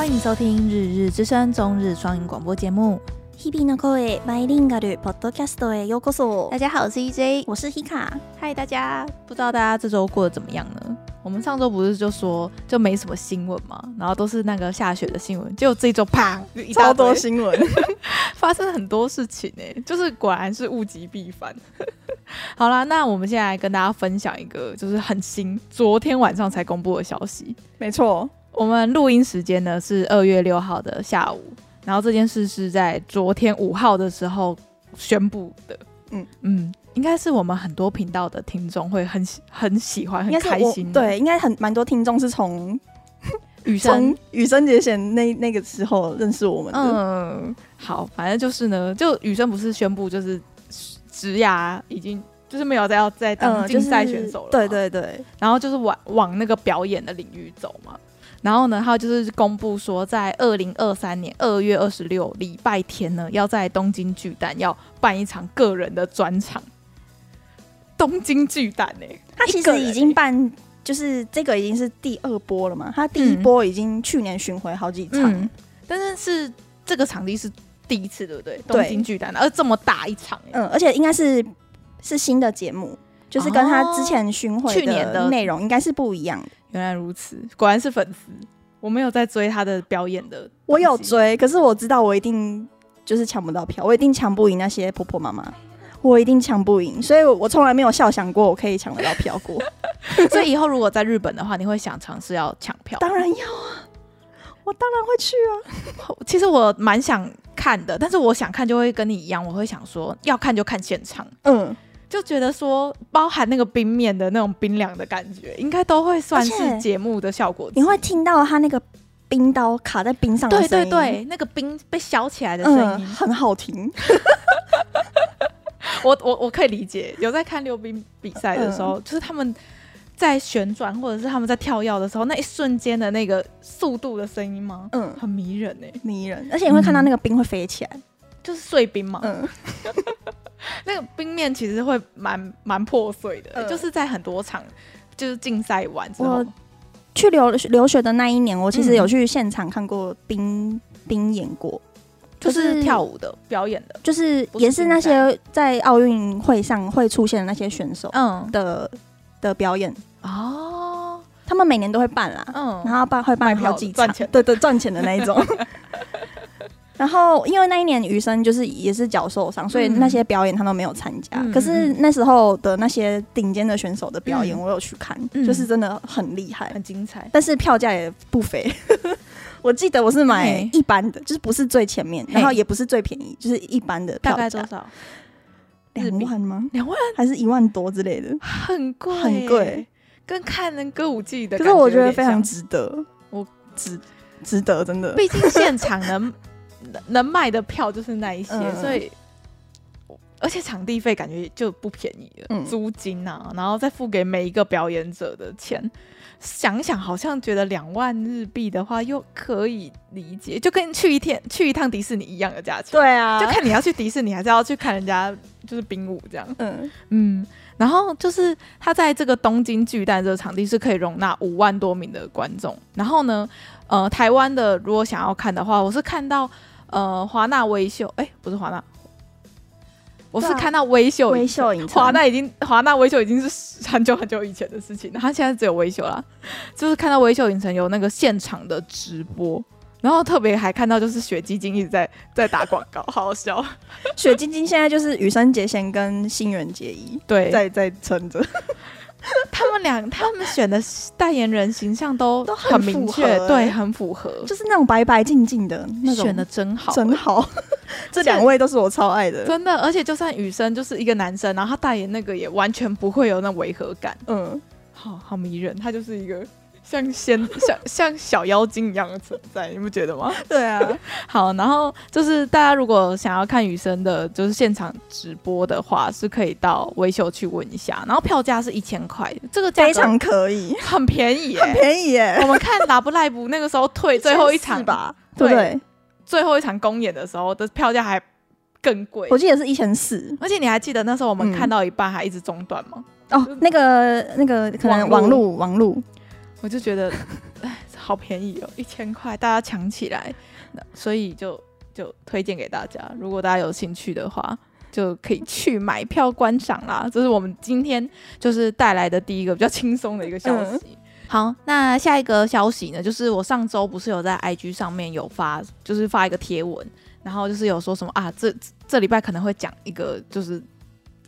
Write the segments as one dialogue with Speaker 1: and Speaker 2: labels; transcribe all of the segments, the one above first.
Speaker 1: 欢迎收听《日日之声》中日双语广播节目。
Speaker 2: 日々の声バイリンガルポッドキャストへようこそ。
Speaker 1: 大家好，我是 EJ，
Speaker 2: 我是 Hika。
Speaker 1: 嗨，大家，不知道大家这周过得怎么样呢？我们上周不是就说就没什么新闻嘛，然后都是那个下雪的新闻，结果这周啪，
Speaker 2: 超多新闻，
Speaker 1: 发生很多事情哎、欸，就是果然是物极必反。好啦，那我们现在来跟大家分享一个就是很新，昨天晚上才公布的消息。
Speaker 2: 没错，
Speaker 1: 我们录音时间呢是二月六号的下午，然后这件事是在昨天五号的时候宣布的。嗯嗯。应该是我们很多频道的听众会很喜很喜欢很开心，
Speaker 2: 对，应该很蛮多听众是从
Speaker 1: 羽生
Speaker 2: 羽生结弦那那个时候认识我们的。
Speaker 1: 嗯，好，反正就是呢，就羽生不是宣布就是职涯已经就是没有再要再当竞赛选手了，
Speaker 2: 嗯就是，对对对，
Speaker 1: 然后就是往往那个表演的领域走嘛。然后呢，他就是公布说，在二零二三年二月二十六礼拜天呢，要在东京巨蛋要办一场个人的专场。东京巨蛋呢、欸？他
Speaker 2: 其实已经办，就是这个已经是第二波了嘛。他第一波已经去年巡回好几场、嗯，
Speaker 1: 但是是这个场地是第一次，对不对？东京巨蛋，而这么大一场、欸，
Speaker 2: 嗯，而且应该是是新的节目，就是跟他之前巡回去年的内容应该是不一样的。
Speaker 1: 原来如此，果然是粉丝。我没有在追他的表演的，
Speaker 2: 我有追，可是我知道我一定就是抢不到票，我一定抢不赢那些婆婆妈妈。我一定抢不赢，所以我从来没有笑想过我可以抢得到票过。
Speaker 1: 所以以后如果在日本的话，你会想尝试要抢票？
Speaker 2: 当然要啊，我当然会去啊。
Speaker 1: 其实我蛮想看的，但是我想看就会跟你一样，我会想说要看就看现场。嗯，就觉得说包含那个冰面的那种冰凉的感觉，应该都会算是节目的效果。
Speaker 2: 你会听到他那个冰刀卡在冰上的声音，
Speaker 1: 对对对，那个冰被削起来的声音、嗯、
Speaker 2: 很好听。
Speaker 1: 我我我可以理解，有在看溜冰比赛的时候，嗯、就是他们在旋转或者是他们在跳跃的时候，那一瞬间的那个速度的声音吗？嗯，很迷人哎、欸，
Speaker 2: 迷人，而且你会看到那个冰会飞起来，嗯、
Speaker 1: 就是碎冰嘛。嗯，那个冰面其实会蛮蛮破碎的、就是在很多场就是竞赛完之后，
Speaker 2: 去留留学的那一年，我其实有去现场看过冰、嗯、冰演过。
Speaker 1: 就是跳舞的表演的，
Speaker 2: 就是也是那些在奥运会上会出现的那些选手，嗯。的的表演。哦，他们每年都会办啦，嗯，然后办会办好几场，对对，赚钱的那一种。然后因为那一年余生就是也是脚受伤，所以那些表演他都没有参加。可是那时候的那些顶尖的选手的表演，我有去看，就是真的很厉害，
Speaker 1: 很精彩，
Speaker 2: 但是票价也不菲。我记得我是买一般的，就是不是最前面，然后也不是最便宜，就是一般的。
Speaker 1: 大概多少？
Speaker 2: 两万吗？
Speaker 1: 两万
Speaker 2: 还是一万多之类的？
Speaker 1: 很贵，
Speaker 2: 很贵，
Speaker 1: 跟看人歌舞伎的。
Speaker 2: 可是我觉得非常值得，我值值得，真的。
Speaker 1: 毕竟现场能能卖的票就是那一些，嗯、所以而且场地费感觉就不便宜了，嗯、租金啊，然后再付给每一个表演者的钱。想一想，好像觉得两万日币的话又可以理解，就跟去一天去一趟迪士尼一样的价钱。
Speaker 2: 对啊，
Speaker 1: 就看你要去迪士尼，还是要去看人家就是冰舞这样。嗯嗯，然后就是他在这个东京巨蛋这个场地是可以容纳五万多名的观众。然后呢，呃，台湾的如果想要看的话，我是看到呃华纳微秀，哎、欸，不是华纳。我是看到微秀，
Speaker 2: 微秀影
Speaker 1: 华纳已经华纳微秀已经是很久很久以前的事情了，他现在只有微秀啦。就是看到微秀影城有那个现场的直播，然后特别还看到就是雪晶晶一直在在打广告，好好笑。
Speaker 2: 雪晶晶现在就是羽生结弦跟新垣结衣
Speaker 1: 对
Speaker 2: 在在撑着。
Speaker 1: 他们俩，他们选的代言人形象都 很明确，欸，对，很符合，
Speaker 2: 就是那种白白净净的那种，
Speaker 1: 选的真好，
Speaker 2: 真好。这两位都是我超爱的，
Speaker 1: 真的。而且就算雨生就是一个男生，然后他代言那个也完全不会有那违和感，嗯，好好迷人，他就是一个。像仙 像像小妖精一样的存在，你不觉得吗？
Speaker 2: 对啊。
Speaker 1: 好，然后就是大家如果想要看雨生的，就是现场直播的话，是可以到维修去问一下。然后票价是一千块，这个价
Speaker 2: 非常可以，
Speaker 1: 很便宜，
Speaker 2: 很便宜耶。
Speaker 1: 我们看打不赖不那个时候退最后一场
Speaker 2: 吧，对不对？
Speaker 1: 最后一场公演的时候的票价还更贵，
Speaker 2: 我记得是一千四。
Speaker 1: 而且你还记得那时候我们看到一半还一直中断吗？
Speaker 2: 哦，那个那个可能网路网路。
Speaker 1: 我就觉得，哎，好便宜哦，一千块，大家抢起来，所以就就推荐给大家，如果大家有兴趣的话，就可以去买票观赏啦。这是我们今天就是带来的第一个比较轻松的一个消息。嗯、好，那下一个消息呢，就是我上周不是有在 IG 上面有发，就是发一个贴文，然后就是有说什么啊，这这礼拜可能会讲一个，就是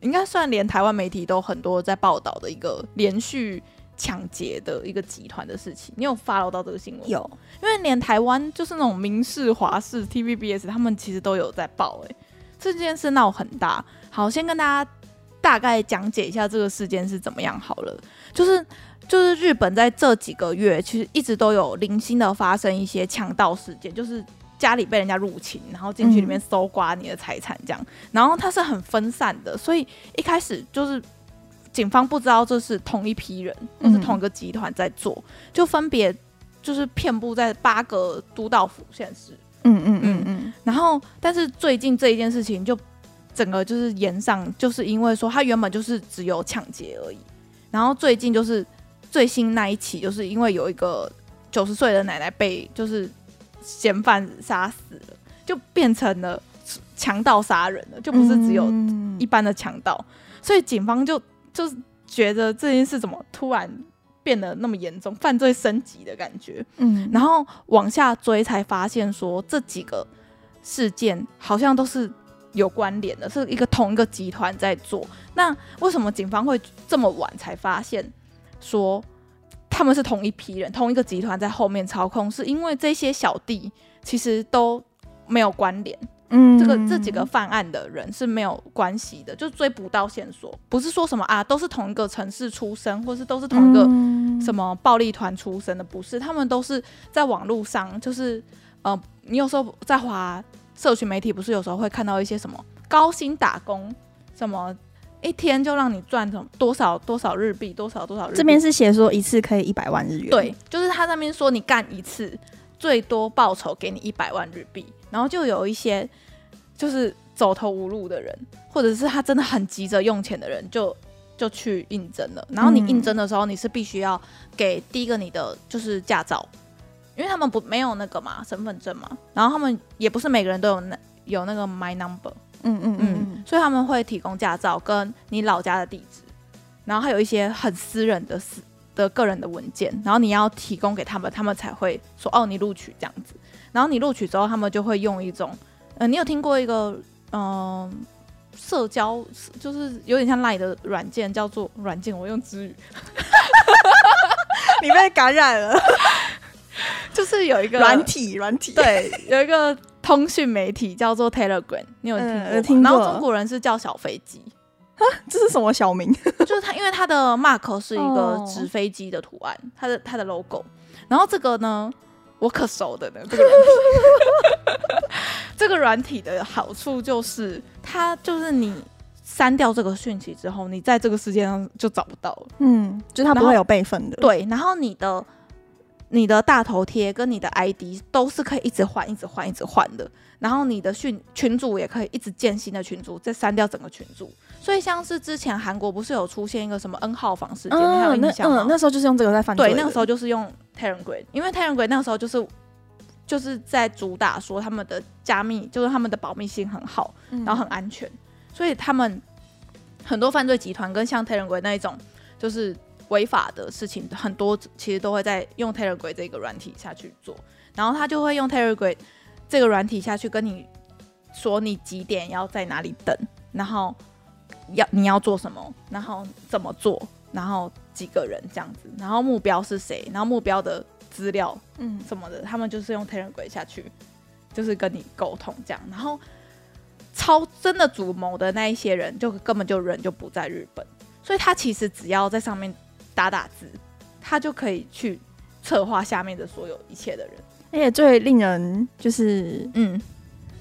Speaker 1: 应该算连台湾媒体都很多在报道的一个连续。抢劫的一个集团的事情，你有 follow 到这个新闻？
Speaker 2: 有，
Speaker 1: 因为连台湾就是那种民视、华视、TVBS，他们其实都有在报、欸。哎，这件事闹很大。好，先跟大家大概讲解一下这个事件是怎么样好了。就是就是日本在这几个月，其实一直都有零星的发生一些强盗事件，就是家里被人家入侵，然后进去里面搜刮你的财产这样。嗯、然后它是很分散的，所以一开始就是。警方不知道这是同一批人，或是同一个集团在做，嗯、就分别就是遍布在八个都道府县市。嗯嗯嗯嗯。然后，但是最近这一件事情就整个就是延上，就是因为说他原本就是只有抢劫而已，然后最近就是最新那一起，就是因为有一个九十岁的奶奶被就是嫌犯杀死了，就变成了强盗杀人了，就不是只有一般的强盗，所以警方就。就是觉得这件事怎么突然变得那么严重，犯罪升级的感觉。嗯，然后往下追才发现说这几个事件好像都是有关联的，是一个同一个集团在做。那为什么警方会这么晚才发现说他们是同一批人，同一个集团在后面操控？是因为这些小弟其实都没有关联。嗯，这个这几个犯案的人是没有关系的，就追不到线索。不是说什么啊，都是同一个城市出生，或是都是同一个什么暴力团出身的，不是。他们都是在网络上，就是呃，你有时候在华社群媒体，不是有时候会看到一些什么高薪打工，什么一天就让你赚什么多少多少日币，多少多少日币。
Speaker 2: 这边是写说一次可以一百万日元。
Speaker 1: 对，就是他那边说你干一次，最多报酬给你一百万日币，然后就有一些。就是走投无路的人，或者是他真的很急着用钱的人，就就去应征了。然后你应征的时候，你是必须要给第一个你的就是驾照，因为他们不没有那个嘛身份证嘛。然后他们也不是每个人都有那有那个 My Number，嗯嗯嗯，嗯，所以他们会提供驾照跟你老家的地址，然后还有一些很私人的私的个人的文件，然后你要提供给他们，他们才会说哦你录取这样子。然后你录取之后，他们就会用一种。呃，你有听过一个嗯、呃，社交就是有点像 Line 的软件，叫做软件，我用之语，
Speaker 2: 你被感染了，
Speaker 1: 就是有一个
Speaker 2: 软体软体，
Speaker 1: 对，有一个通讯媒体叫做 Telegram，你有听过？嗯、听过。然后中国人是叫小飞机，
Speaker 2: 这是什么小名？
Speaker 1: 就是它，因为它的 mark 是一个纸飞机的图案，它的它的 logo，然后这个呢，我可熟的呢，这个软体，这个软体的好处就是，它就是你删掉这个讯息之后，你在这个世界上就找不到了。
Speaker 2: 嗯，就它不会有备份的。
Speaker 1: 对，然后你的你的大头贴跟你的 ID 都是可以一直换、一直换、一直换的。然后你的群群主也可以一直建新的群主，再删掉整个群主。所以像是之前韩国不是有出现一个什么 N 号房事件，你还有印象吗？
Speaker 2: 嗯，那时候就是用这个在犯罪。
Speaker 1: 对，那个时候就是用 Telegram，因为 Telegram 那个时候就是就是在主打说他们的加密，就是他们的保密性很好，然后很安全，嗯、所以他们很多犯罪集团跟像 Telegram 那一种就是违法的事情，很多其实都会在用 Telegram 这个软体下去做，然后他就会用 Telegram。这个软体下去跟你说，你几点要在哪里等，然后要你要做什么，然后怎么做，然后几个人这样子，然后目标是谁，然后目标的资料，嗯，什么的，他们就是用 Telegram 下去，就是跟你沟通这样，然后超真的主谋的那一些人，就根本就人就不在日本，所以他其实只要在上面打打字，他就可以去策划下面的所有一切的人。
Speaker 2: 而且最令人就是嗯，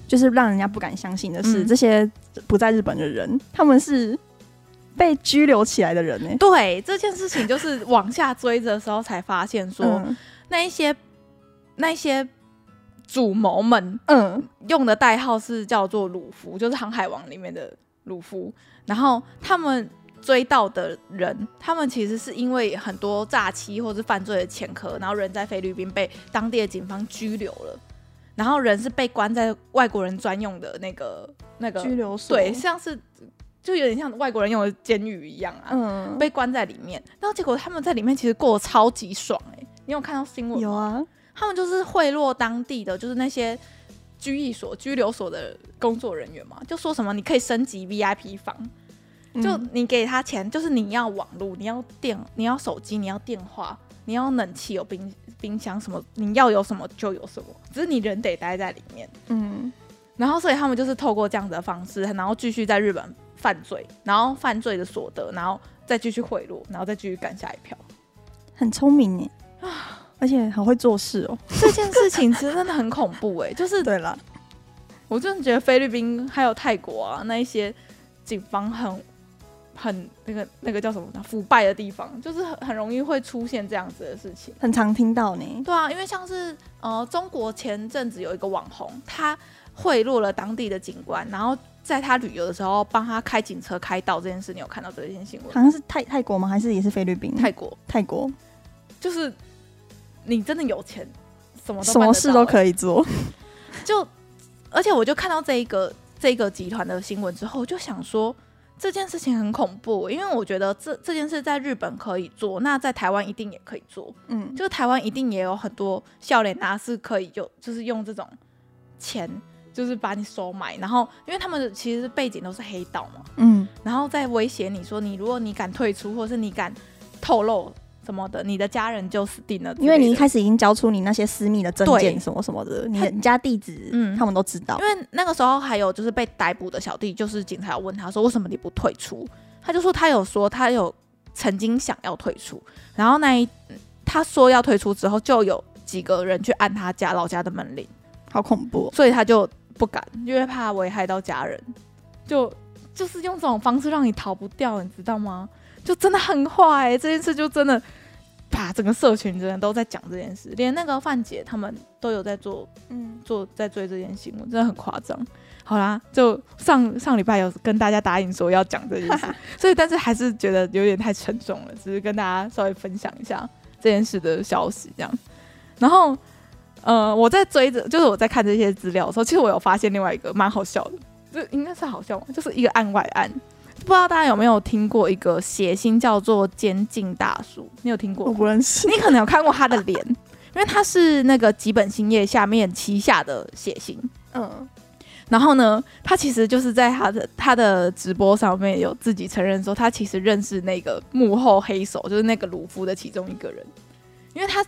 Speaker 2: 就是让人家不敢相信的是，嗯、这些不在日本的人，他们是被拘留起来的人呢。
Speaker 1: 对，这件事情就是往下追的时候才发现说，说、嗯、那一些那一些主谋们，嗯，用的代号是叫做鲁夫，就是《航海王》里面的鲁夫。然后他们追到的人，他们其实是因为很多诈欺或是犯罪的前科，然后人在菲律宾被当地的警方拘留了，然后人是被关在外国人专用的那个那个
Speaker 2: 拘留所，
Speaker 1: 对，像是就有点像外国人用的监狱一样啊，嗯，被关在里面，然后结果他们在里面其实过得超级爽哎、欸，你有看到新闻吗？
Speaker 2: 有啊，
Speaker 1: 他们就是贿赂当地的就是那些拘役所、拘留所的工作人员嘛，就说什么你可以升级 VIP 房。就你给他钱，就是你要网络，你要电，你要手机，你要电话，你要冷气，有冰冰箱什么，你要有什么就有什么，只是你人得待在里面。嗯，然后所以他们就是透过这样子的方式，然后继续在日本犯罪，然后犯罪的所得，然后再继续贿赂，然后再继续干下一票，
Speaker 2: 很聪明耶啊，而且很会做事哦。
Speaker 1: 这件事情其实真的很恐怖哎，就是
Speaker 2: 对了，
Speaker 1: 我真的觉得菲律宾还有泰国啊，那一些警方很。很那个那个叫什么？腐败的地方，就是很很容易会出现这样子的事情，
Speaker 2: 很常听到呢。
Speaker 1: 对啊，因为像是呃，中国前阵子有一个网红，他贿赂了当地的警官，然后在他旅游的时候帮他开警车开道这件事，你有看到这件新闻？
Speaker 2: 好像是泰泰国吗？还是也是菲律宾？
Speaker 1: 泰国，
Speaker 2: 泰国，
Speaker 1: 就是你真的有钱，什么都
Speaker 2: 什么事都可以做。
Speaker 1: 就而且我就看到这一个这一个集团的新闻之后，就想说。这件事情很恐怖，因为我觉得这这件事在日本可以做，那在台湾一定也可以做。嗯，就台湾一定也有很多笑脸啊是可以就就是用这种钱，就是把你收买，然后因为他们的其实背景都是黑道嘛，嗯，然后再威胁你说你如果你敢退出，或是你敢透露。什么的，你的家人就死定了，
Speaker 2: 因为你一开始已经交出你那些私密的证件什么什么的，你的家地址，嗯，他们都知道。
Speaker 1: 因为那个时候还有就是被逮捕的小弟，就是警察问他说，为什么你不退出？他就说他有说他有曾经想要退出，然后那一他说要退出之后，就有几个人去按他家老家的门铃，
Speaker 2: 好恐怖，
Speaker 1: 所以他就不敢，因为怕危害到家人，就就是用这种方式让你逃不掉，你知道吗？就真的很坏、欸，这件事就真的，把整个社群真的都在讲这件事，连那个范姐他们都有在做，嗯，做在追这件新闻，真的很夸张。好啦，就上上礼拜有跟大家答应说要讲这件事，所以但是还是觉得有点太沉重了，只是跟大家稍微分享一下这件事的消息这样。然后，呃，我在追着，就是我在看这些资料的时候，其实我有发现另外一个蛮好笑的，这应该是好笑吗？就是一个案外案。不知道大家有没有听过一个谐星叫做监禁大叔？你有听过吗？
Speaker 2: 我不认识。
Speaker 1: 你可能有看过他的脸，因为他是那个吉本兴业下面旗下的谐星。嗯，然后呢，他其实就是在他的他的直播上面有自己承认说，他其实认识那个幕后黑手，就是那个鲁夫的其中一个人，因为他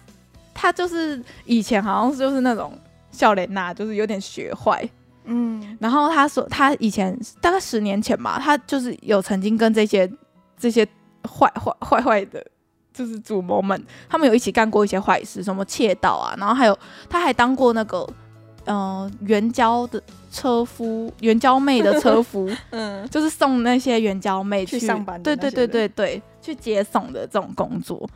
Speaker 1: 他就是以前好像就是那种笑脸呐，就是有点学坏。嗯，然后他说，他以前大概十年前吧，他就是有曾经跟这些这些坏坏坏坏的，就是主谋们，他们有一起干过一些坏事，什么窃盗啊，然后还有他还当过那个嗯援交的车夫，援交妹的车夫，嗯，就是送那些援交妹去，
Speaker 2: 去上班，
Speaker 1: 对对对对对，去接送的这种工作，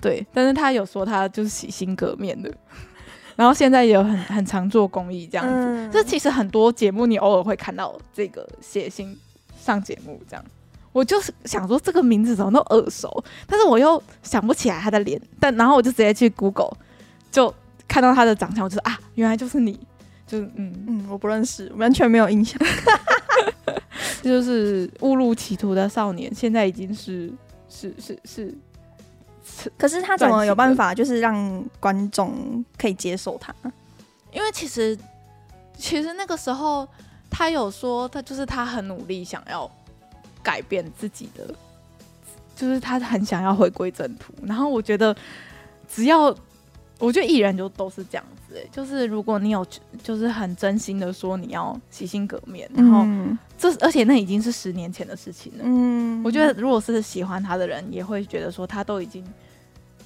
Speaker 1: 对，但是他有说他就是洗心革面的。然后现在也有很很常做公益这样子，这、嗯、其实很多节目你偶尔会看到这个写星上节目这样。我就是想说这个名字怎么那么耳熟，但是我又想不起来他的脸。但然后我就直接去 Google，就看到他的长相，我就说啊，原来就是你，就是嗯
Speaker 2: 嗯，我不认识，完全没有印象。
Speaker 1: 这 就是误入歧途的少年，现在已经是是是是。
Speaker 2: 可是他怎么有办法，就是让观众可以接受他？
Speaker 1: 因为其实，其实那个时候他有说，他就是他很努力想要改变自己的，就是他很想要回归正途。然后我觉得，只要我觉得艺人就都是这样子，欸，就是如果你有就是很真心的说你要洗心革面，然后这而且那已经是十年前的事情了。嗯，我觉得如果是喜欢他的人，也会觉得说他都已经。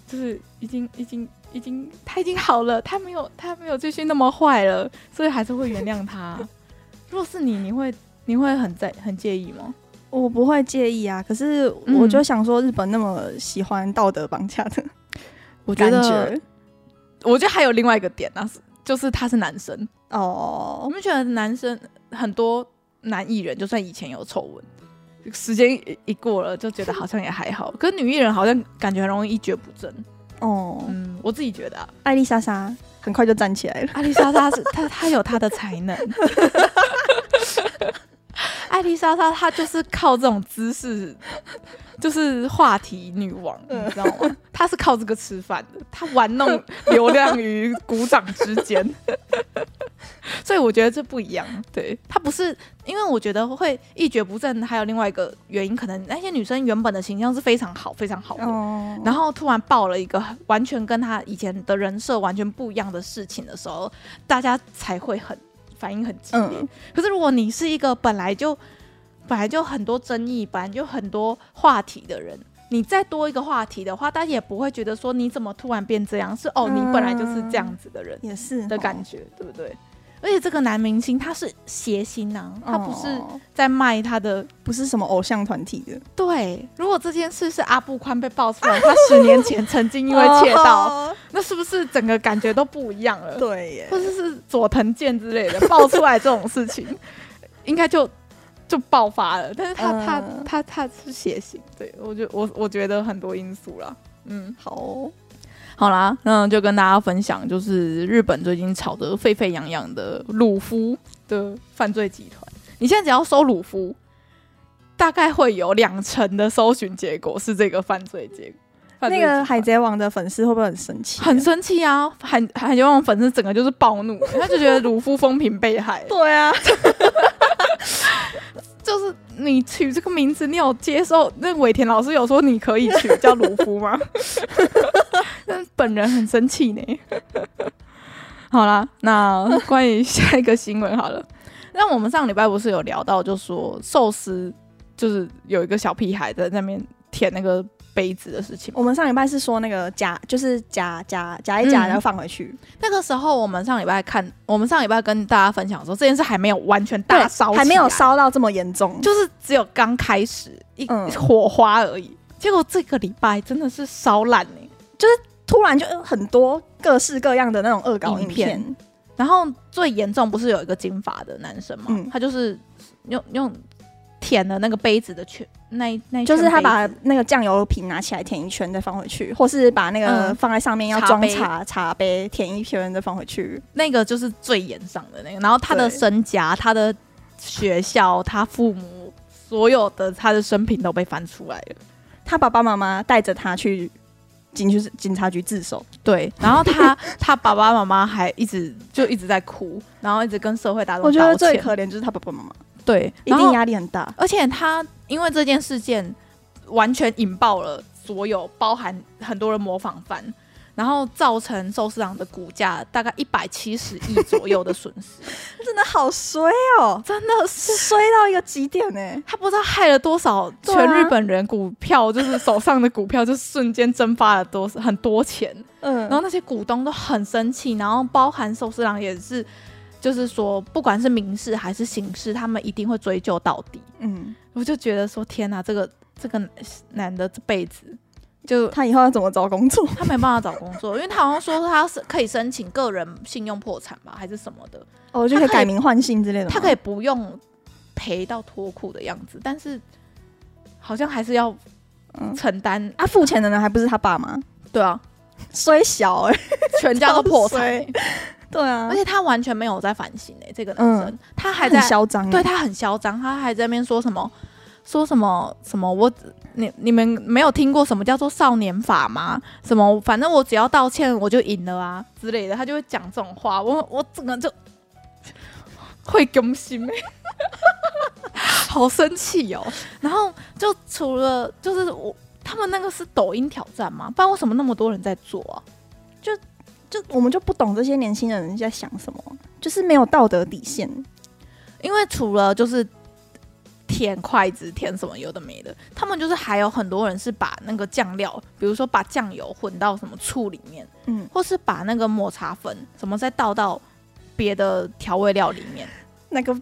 Speaker 1: 就是已经已经已经他已经好了，他没有他没有继续那么坏了，所以还是会原谅他。如果是你，你会你会很在很介意吗？
Speaker 2: 我不会介意啊，可是我就想说，日本那么喜欢道德绑架的，
Speaker 1: 我觉得，我觉得还有另外一个点啊，是就是他是男生哦。我们觉得男生很多男艺人，就算以前有丑闻，时间一一过了，就觉得好像也还好。可是女艺人好像感觉很容易一蹶不振哦。嗯，我自己觉得、啊，
Speaker 2: 艾丽莎莎很快就站起来了。
Speaker 1: 艾丽莎莎是她，她有她的才能。艾丽莎莎她就是靠这种姿势。就是话题女王，你知道吗？她是靠这个吃饭的，她玩弄流量于鼓掌之间，所以我觉得这不一样。对，她不是，因为我觉得会一蹶不振，还有另外一个原因，可能那些女生原本的形象是非常好、非常好的，哦、然后突然爆了一个完全跟她以前的人设完全不一样的事情的时候，大家才会很反应很激烈。嗯、可是如果你是一个本来就本来就很多争议，本来就很多话题的人，你再多一个话题的话，大家也不会觉得说你怎么突然变这样，是哦，你本来就是这样子的人，
Speaker 2: 也是
Speaker 1: 的感觉，对不对？而且这个男明星他是谐星呐，他不是在卖他的，
Speaker 2: 不是什么偶像团体的。
Speaker 1: 对，如果这件事是阿布宽被爆出来，他十年前曾经因为窃盗，那是不是整个感觉都不一样了？
Speaker 2: 对耶，
Speaker 1: 或者是佐藤健之类的爆出来这种事情，应该就。就爆发了，但是他、呃、他他他是谐星，对我觉我我觉得很多因素啦，嗯，
Speaker 2: 好、哦，
Speaker 1: 好啦，那就跟大家分享，就是日本最近炒得沸沸扬扬的鲁夫的犯罪集团，你现在只要搜鲁夫，大概会有两成的搜寻结果是这个犯罪结果。
Speaker 2: 那个海贼王的粉丝会不会很生气？
Speaker 1: 很生气啊！海海贼王粉丝整个就是暴怒，他就觉得鲁夫风评被害。
Speaker 2: 对啊。
Speaker 1: 就是你取这个名字，你有接受？那尾田老师有说你可以取叫鲁夫吗？但本人很生气呢。好啦，那关于下一个新闻好了。那我们上礼拜不是有聊到，就说寿司就是有一个小屁孩在那边舔那个。杯子的事情，
Speaker 2: 我们上礼拜是说那个夹，就是夹夹夹一夹，然后放回去。
Speaker 1: 那个时候我们上礼拜看，我们上礼拜跟大家分享说，这件事还没有完全大烧，
Speaker 2: 还没有烧到这么严重，
Speaker 1: 就是只有刚开始一火花而已。结果这个礼拜真的是烧烂呢，
Speaker 2: 就是突然就很多各式各样的那种恶搞影片。
Speaker 1: 然后最严重不是有一个金发的男生吗？他就是用用。舔了那个杯子的圈，那那
Speaker 2: 就是他把那个酱油瓶拿起来舔一圈再放回去，或是把那个放在上面要装茶、嗯、茶杯舔一圈再放回去，
Speaker 1: 那个就是最严上的那个。然后他的身家、他的学校、他父母所有的他的生平都被翻出来了。
Speaker 2: 他爸爸妈妈带着他去警局警察局自首，
Speaker 1: 对。然后他 他爸爸妈妈还一直就一直在哭，然后一直跟社会大众道歉。我觉得
Speaker 2: 最可怜就是他爸爸妈妈。
Speaker 1: 对，
Speaker 2: 一定压力很大，
Speaker 1: 而且他因为这件事件完全引爆了所有，包含很多人模仿犯，然后造成寿司郎的股价大概一百七十亿左右的损失，
Speaker 2: 真的好衰哦，
Speaker 1: 真的是。
Speaker 2: 衰到一个极点呢。
Speaker 1: 他不知道害了多少全日本人，股票就是手上的股票就瞬间蒸发了多很多钱，嗯，然后那些股东都很生气，然后包含寿司郎也是。就是说，不管是民事还是刑事，他们一定会追究到底。嗯，我就觉得说，天哪，这个这个男的这辈子，就
Speaker 2: 他以后要怎么找工作？
Speaker 1: 他没办法找工作，因为他好像说他是可以申请个人信用破产吧，还是什么的。
Speaker 2: 哦，就可以改名换姓之类的。
Speaker 1: 他可以不用赔到脱裤的样子，但是好像还是要承担。
Speaker 2: 嗯、啊，付钱的人还不是他爸吗？
Speaker 1: 对啊，
Speaker 2: 衰小哎、欸，
Speaker 1: 全家都破产。
Speaker 2: 对啊，
Speaker 1: 而且他完全没有在反省哎、欸，这个男生、嗯、他还在
Speaker 2: 嚣张，
Speaker 1: 对他很嚣张，他还在那边说什么说什么什么我你你们没有听过什么叫做少年法吗？什么反正我只要道歉我就赢了啊之类的，他就会讲这种话，我我整个就 会更新哎，好生气哦。然后就除了就是我他们那个是抖音挑战吗？不然为什么那么多人在做啊？
Speaker 2: 就。就我们就不懂这些年轻人在想什么，就是没有道德底线。
Speaker 1: 因为除了就是舔筷子、舔什么有的没的，他们就是还有很多人是把那个酱料，比如说把酱油混到什么醋里面，嗯，或是把那个抹茶粉什么再倒到别的调味料里面，
Speaker 2: 那个。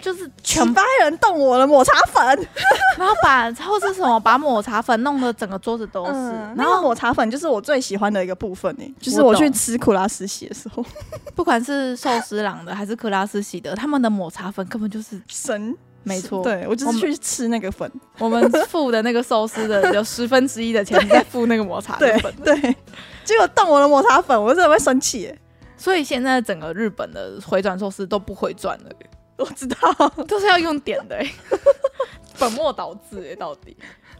Speaker 1: 就是
Speaker 2: 全班人动我的抹茶粉，
Speaker 1: 然后把或是什么把抹茶粉弄得整个桌子都是。嗯、
Speaker 2: 然后抹茶粉就是我最喜欢的一个部分呢，就是我去吃库拉斯喜的时候，
Speaker 1: 不管是寿司郎的还是库拉斯喜的，他们的抹茶粉根本就是
Speaker 2: 神。
Speaker 1: 没错，
Speaker 2: 对我就是去吃那个粉，
Speaker 1: 我们付的那个寿司的有十分之一的钱在付那个抹茶粉，
Speaker 2: 对，结果动我的抹茶粉，我真的会生气。
Speaker 1: 所以现在整个日本的回转寿司都不回转了，
Speaker 2: 我知道，
Speaker 1: 都是要用点的，本末倒置哎，到底。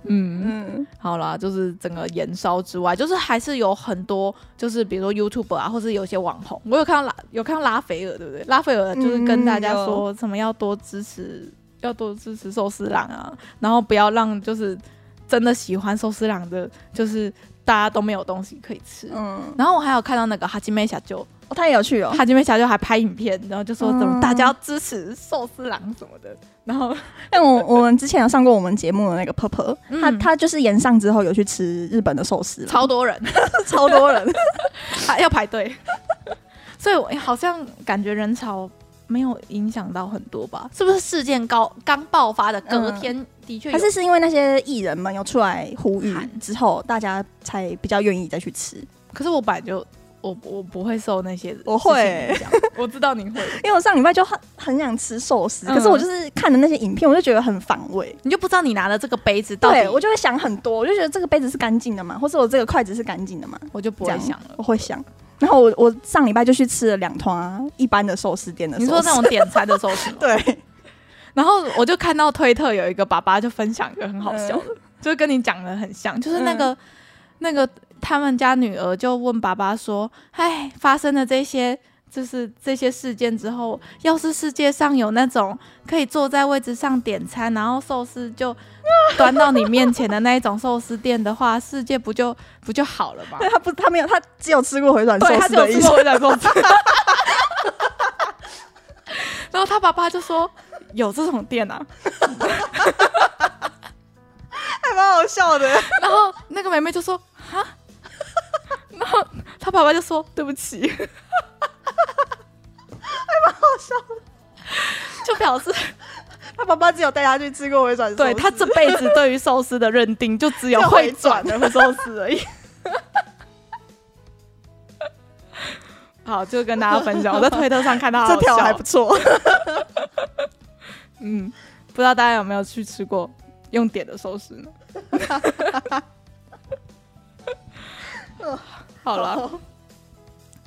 Speaker 1: 嗯嗯，好啦，就是整个延烧之外，就是还是有很多，就是比如说 YouTube 啊，或是有些网红，我有看到拉，有看到拉斐尔，对不对？拉斐尔就是跟大家说什么要多支持，嗯、要多支持寿司郎啊，然后不要让就是真的喜欢寿司郎的，就是大家都没有东西可以吃。嗯，然后我还有看到那个哈基梅小舅。
Speaker 2: 哦，他也有去哦。
Speaker 1: 哈基米小舅还拍影片，然后就说怎么大家要支持寿司郎什么的。嗯、然后，
Speaker 2: 但我我们之前有上过我们节目的那个 Purple，嗯、他他就是延上之后有去吃日本的寿司，
Speaker 1: 超多人，
Speaker 2: 超多人，
Speaker 1: 还 要排队。所以我好像感觉人潮没有影响到很多吧？是不是事件高刚爆发的隔天的确、嗯？
Speaker 2: 还是是因为那些艺人们有出来呼吁之后，大家才比较愿意再去吃？
Speaker 1: 可是我本来就。我我不会受那些，
Speaker 2: 我会，
Speaker 1: 我知道你会，
Speaker 2: 因为我上礼拜就很很想吃寿司，嗯、可是我就是看的那些影片，我就觉得很反胃，
Speaker 1: 你就不知道你拿的这个杯子到底，
Speaker 2: 对我就会想很多，我就觉得这个杯子是干净的嘛，或是我这个筷子是干净的嘛，
Speaker 1: 我就不会想了，
Speaker 2: 我会想，然后我我上礼拜就去吃了两团一般的寿司店的寿司，
Speaker 1: 你说那种点餐的寿司，
Speaker 2: 对，
Speaker 1: 然后我就看到推特有一个爸爸就分享一个很好笑的，嗯、就是跟你讲的很像，就是那个、嗯、那个。他们家女儿就问爸爸说：“哎，发生了这些，就是这些事件之后，要是世界上有那种可以坐在位置上点餐，然后寿司就端到你面前的那一种寿司店的话，世界不就不就好了吗？”
Speaker 2: 对，他不，他没有，他只有吃过回转寿司，
Speaker 1: 对，他只有吃过回转寿司。然后他爸爸就说：“有这种店啊。”
Speaker 2: 还蛮好笑的。
Speaker 1: 然后那个妹妹就说：“哈。” 然后他爸爸就说：“对不起。”还
Speaker 2: 蛮好笑的，
Speaker 1: 就表示
Speaker 2: 他爸爸只有带他去吃过回转寿司，
Speaker 1: 对他这辈子对于寿司的认定就只有 会转的寿司而已。好，就跟大家分享，我在推特上看到
Speaker 2: 这条还不错。
Speaker 1: 嗯，不知道大家有没有去吃过用点的寿司呢？好了，好，不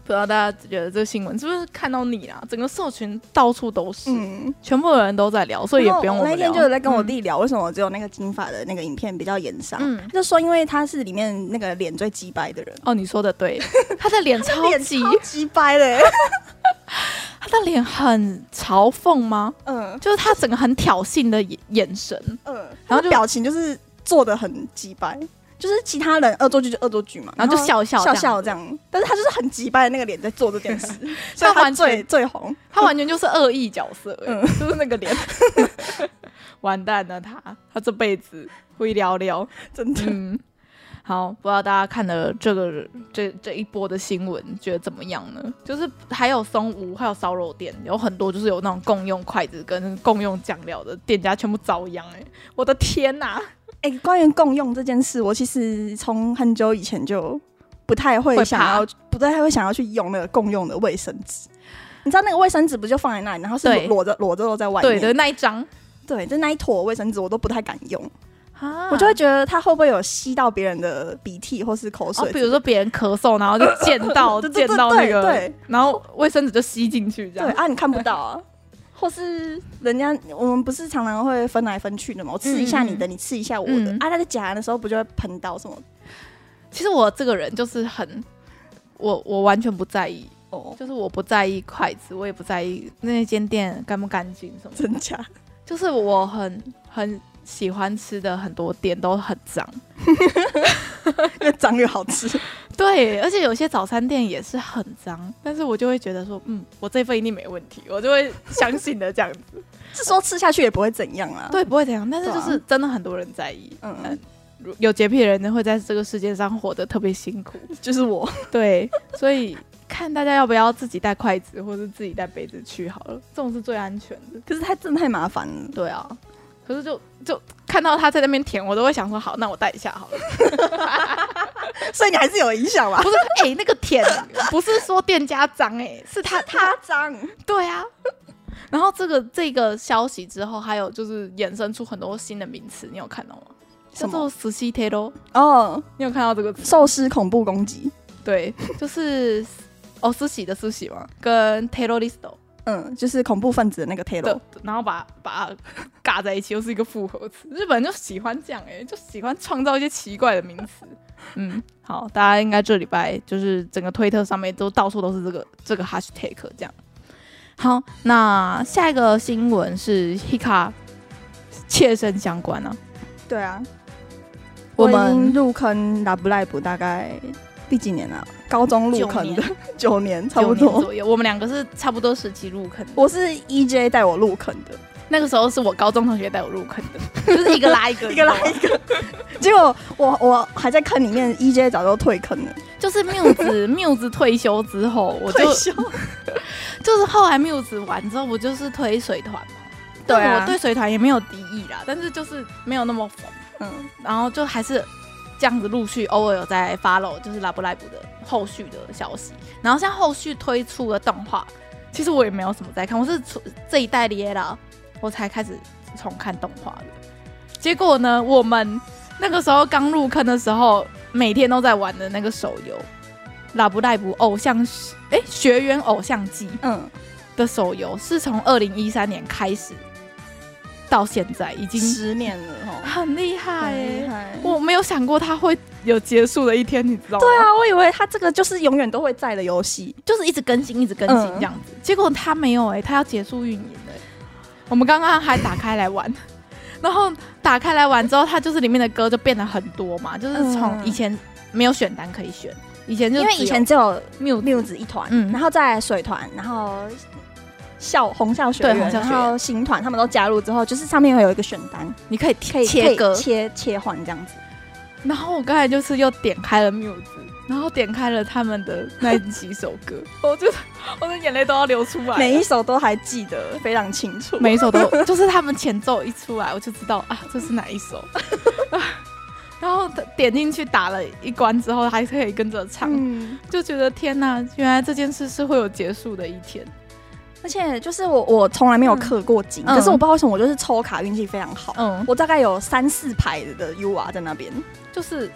Speaker 1: 知道大家觉得这个新闻是不是看到你啊？整个社群到处都是，嗯，全部的人都在聊，所以也不用我
Speaker 2: 那天就有在跟我弟聊，为什么只有那个金发的那个影片比较严上？嗯，就说因为他是里面那个脸最鸡掰的人。
Speaker 1: 哦，你说的对，他的脸超级
Speaker 2: 鸡掰的，
Speaker 1: 他的脸很嘲讽吗？嗯，就是他整个很挑衅的眼神，嗯，
Speaker 2: 然后表情就是做的很鸡掰。就是其他人恶作剧就恶作剧嘛，
Speaker 1: 然后就笑笑
Speaker 2: 笑笑这样，但是他就是很急掰的那个脸在做这件事，所 以他完最最红，
Speaker 1: 他完全就是恶意角色，嗯，就是那个脸，完蛋了他，他这辈子灰聊聊，
Speaker 2: 真的。
Speaker 1: 嗯，好，不知道大家看了这个这这一波的新闻觉得怎么样呢？就是还有松屋，还有烧肉店，有很多就是有那种共用筷子跟共用酱料的店家全部遭殃哎，我的天哪！
Speaker 2: 哎、欸，关于共用这件事，我其实从很久以前就不太会想要，不太会想要去用那个共用的卫生纸。你知道那个卫生纸不就放在那里，然后是裸着裸着露在外面，
Speaker 1: 对的那一张，
Speaker 2: 对，就那一坨卫生纸我都不太敢用，啊、我就会觉得它会不会有吸到别人的鼻涕或是口水，哦，
Speaker 1: 比如说别人咳嗽，然后就溅到 溅到那个，对，然后卫生纸就吸进去，这样
Speaker 2: 对啊，你看不到啊。或是人家我们不是常常会分来分去的嘛？我吃一下你的，嗯、你吃一下我的。嗯、啊，他在夹的时候不就会喷到什么？
Speaker 1: 其实我这个人就是很，我我完全不在意哦，就是我不在意筷子，我也不在意那间店干不干净什么。
Speaker 2: 真假？
Speaker 1: 就是我很很喜欢吃的很多店都很脏，
Speaker 2: 越脏越好吃。
Speaker 1: 对，而且有些早餐店也是很脏，但是我就会觉得说，嗯，我这份一定没问题，我就会相信的这样子。
Speaker 2: 是说吃下去也不会怎样啊？
Speaker 1: 对，不会怎样，但是就是真的很多人在意。嗯，嗯，有洁癖的人会在这个世界上活得特别辛苦，
Speaker 2: 就是我。
Speaker 1: 对，所以看大家要不要自己带筷子或者自己带杯子去好了，这种是最安全的。
Speaker 2: 可是它真的太麻烦了。
Speaker 1: 对啊，可是就就看到他在那边舔，我都会想说，好，那我带一下好了。
Speaker 2: 所以你还是有影响吧？
Speaker 1: 不是，哎、欸，那个舔不是说店家脏，哎，是他他脏。对啊， 然后这个这个消息之后，还有就是衍生出很多新的名词，你有看到吗？叫做寿司テロ
Speaker 2: 哦，
Speaker 1: 你有看到这个
Speaker 2: 寿司恐怖攻击？
Speaker 1: 对，就是哦，寿司的寿司嘛，跟テロリスト，
Speaker 2: 嗯，就是恐怖分子的那个 Taylor，，
Speaker 1: 然后把把它尬在一起，又是一个复合词。日本人就喜欢这样哎、欸，就喜欢创造一些奇怪的名词。嗯，好，大家应该这礼拜就是整个推特上面都到处都是这个这个 hashtag 这样。好，那下一个新闻是 Hika 切身相关啊。
Speaker 2: 对啊，我们入坑 Love Live 大概第几年了？高中入坑的九年，差不多
Speaker 1: 左右。我们两个是差不多时期入坑的。
Speaker 2: 我是 EJ 带我入坑的，
Speaker 1: 那个时候是我高中同学带我入坑的，就是一个拉一个，
Speaker 2: 一个拉一个。结果我我还在坑里面，EJ 早就退坑了。
Speaker 1: 就是缪子缪子退休之后，我就退就是后来缪子完之后，我就是推水团嘛。对啊，我对水团也没有敌意啦，但是就是没有那么疯。嗯，然后就还是这样子陆续偶尔有在 follow，就是 Love Live 的后续的消息。然后像后续推出的动画，其实我也没有什么在看，我是从这一代里啦，我才开始重看动画的。结果呢，我们那个时候刚入坑的时候。每天都在玩的那个手游《拉布赖布》偶像哎，学员偶像季嗯的手游是从二零一三年开始到现在已经
Speaker 2: 十年了哦，
Speaker 1: 很厉害哎！我没有想过它会有结束的一天，你知道吗？
Speaker 2: 对啊，我以为它这个就是永远都会在的游戏，
Speaker 1: 就是一直更新，一直更新这样子。嗯、结果它没有哎，它要结束运营了。我们刚刚还打开来玩。然后打开来玩之后，它就是里面的歌就变得很多嘛，就是从以前没有选单可以选，以前就
Speaker 2: 因为以前只有缪缪子一团，嗯，然后再水团，然后校红校学园，对，然后新团他们都加入之后，就是上面会有一个选单，
Speaker 1: 你可以可以切歌
Speaker 2: 切切换这样子。
Speaker 1: 然后我刚才就是又点开了 Muse，。然后点开了他们的那几首歌，我就我的眼泪都要流出来，
Speaker 2: 每一首都还记得非常清楚，
Speaker 1: 每一首都就是他们前奏一出来，我就知道啊，这是哪一首。然后点进去打了一关之后，还可以跟着唱，嗯、就觉得天哪，原来这件事是会有结束的一天。
Speaker 2: 而且就是我我从来没有氪过金，嗯、可是我不知道为什么我就是抽卡运气非常好，嗯，我大概有三四排的 UR 在那边，
Speaker 1: 就是。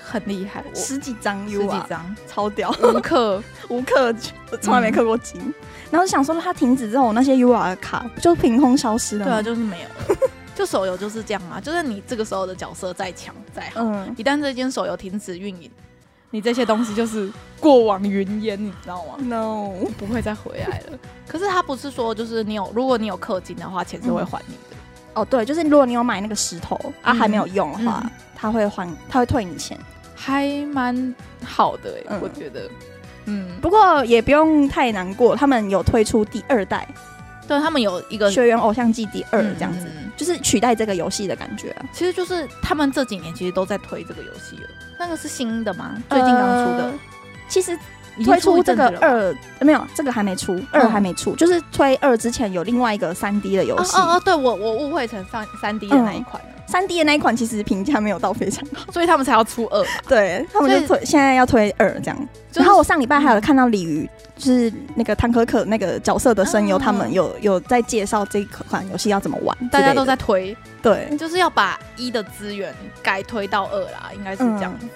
Speaker 1: 很厉害，
Speaker 2: 十几张 U
Speaker 1: 啊，十几张。
Speaker 2: 超屌，
Speaker 1: 无氪。
Speaker 2: 无氪，从来没氪过金。嗯、然后想说它停止之后，我那些 U R 卡就凭空消失了。
Speaker 1: 对啊，就是没有。了。就手游就是这样啊，就是你这个时候的角色再强再好，嗯、一旦这间手游停止运营，你这些东西就是过往云烟，你知道吗
Speaker 2: ？No，
Speaker 1: 不会再回来了。可是他不是说，就是你有，如果你有氪金的话，钱是会还你的。嗯、
Speaker 2: 哦，对，就是如果你有买那个石头啊，还没有用的话，嗯、他会还，他会退你钱。
Speaker 1: 还蛮好的、欸，嗯、我觉得，
Speaker 2: 嗯，不过也不用太难过，他们有推出第二代，
Speaker 1: 对，他们有一个《
Speaker 2: 学员偶像季》第二这样子，嗯、就是取代这个游戏的感觉、啊。
Speaker 1: 其实就是他们这几年其实都在推这个游戏了。那个是新的吗？最近刚出的？呃、
Speaker 2: 其实推出这个二没有，这个还没出，二还没出，嗯、就是推二之前有另外一个三 D 的游戏。
Speaker 1: 哦哦，对我我误会成三三 D 的那一款。嗯
Speaker 2: 三 D 的那一款其实评价没有到非常好，
Speaker 1: 所以他们才要出二。
Speaker 2: 对，他们就推，现在要推二这样。然后我上礼拜还有看到鲤鱼，就是那个汤可可那个角色的声优，他们有有在介绍这款游戏要怎么玩，
Speaker 1: 大家都在推。
Speaker 2: 对，
Speaker 1: 就是要把一的资源改推到二啦，应该是这样子。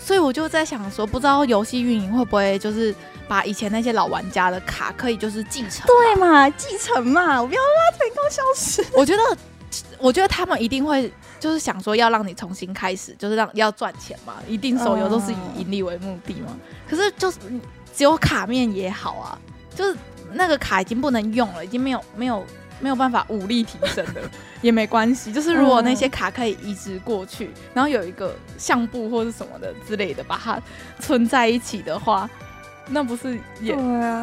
Speaker 1: 所以我就在想说，不知道游戏运营会不会就是把以前那些老玩家的卡可以就是继承？
Speaker 2: 对嘛，继承嘛，我不要让它成功消失。
Speaker 1: 我觉得。我觉得他们一定会就是想说要让你重新开始，就是让要赚钱嘛，一定手游都是以盈利为目的嘛。嗯、可是就是只有卡面也好啊，就是那个卡已经不能用了，已经没有没有没有办法武力提升的 也没关系。就是如果那些卡可以移植过去，然后有一个相簿或是什么的之类的，把它存在一起的话，那不是也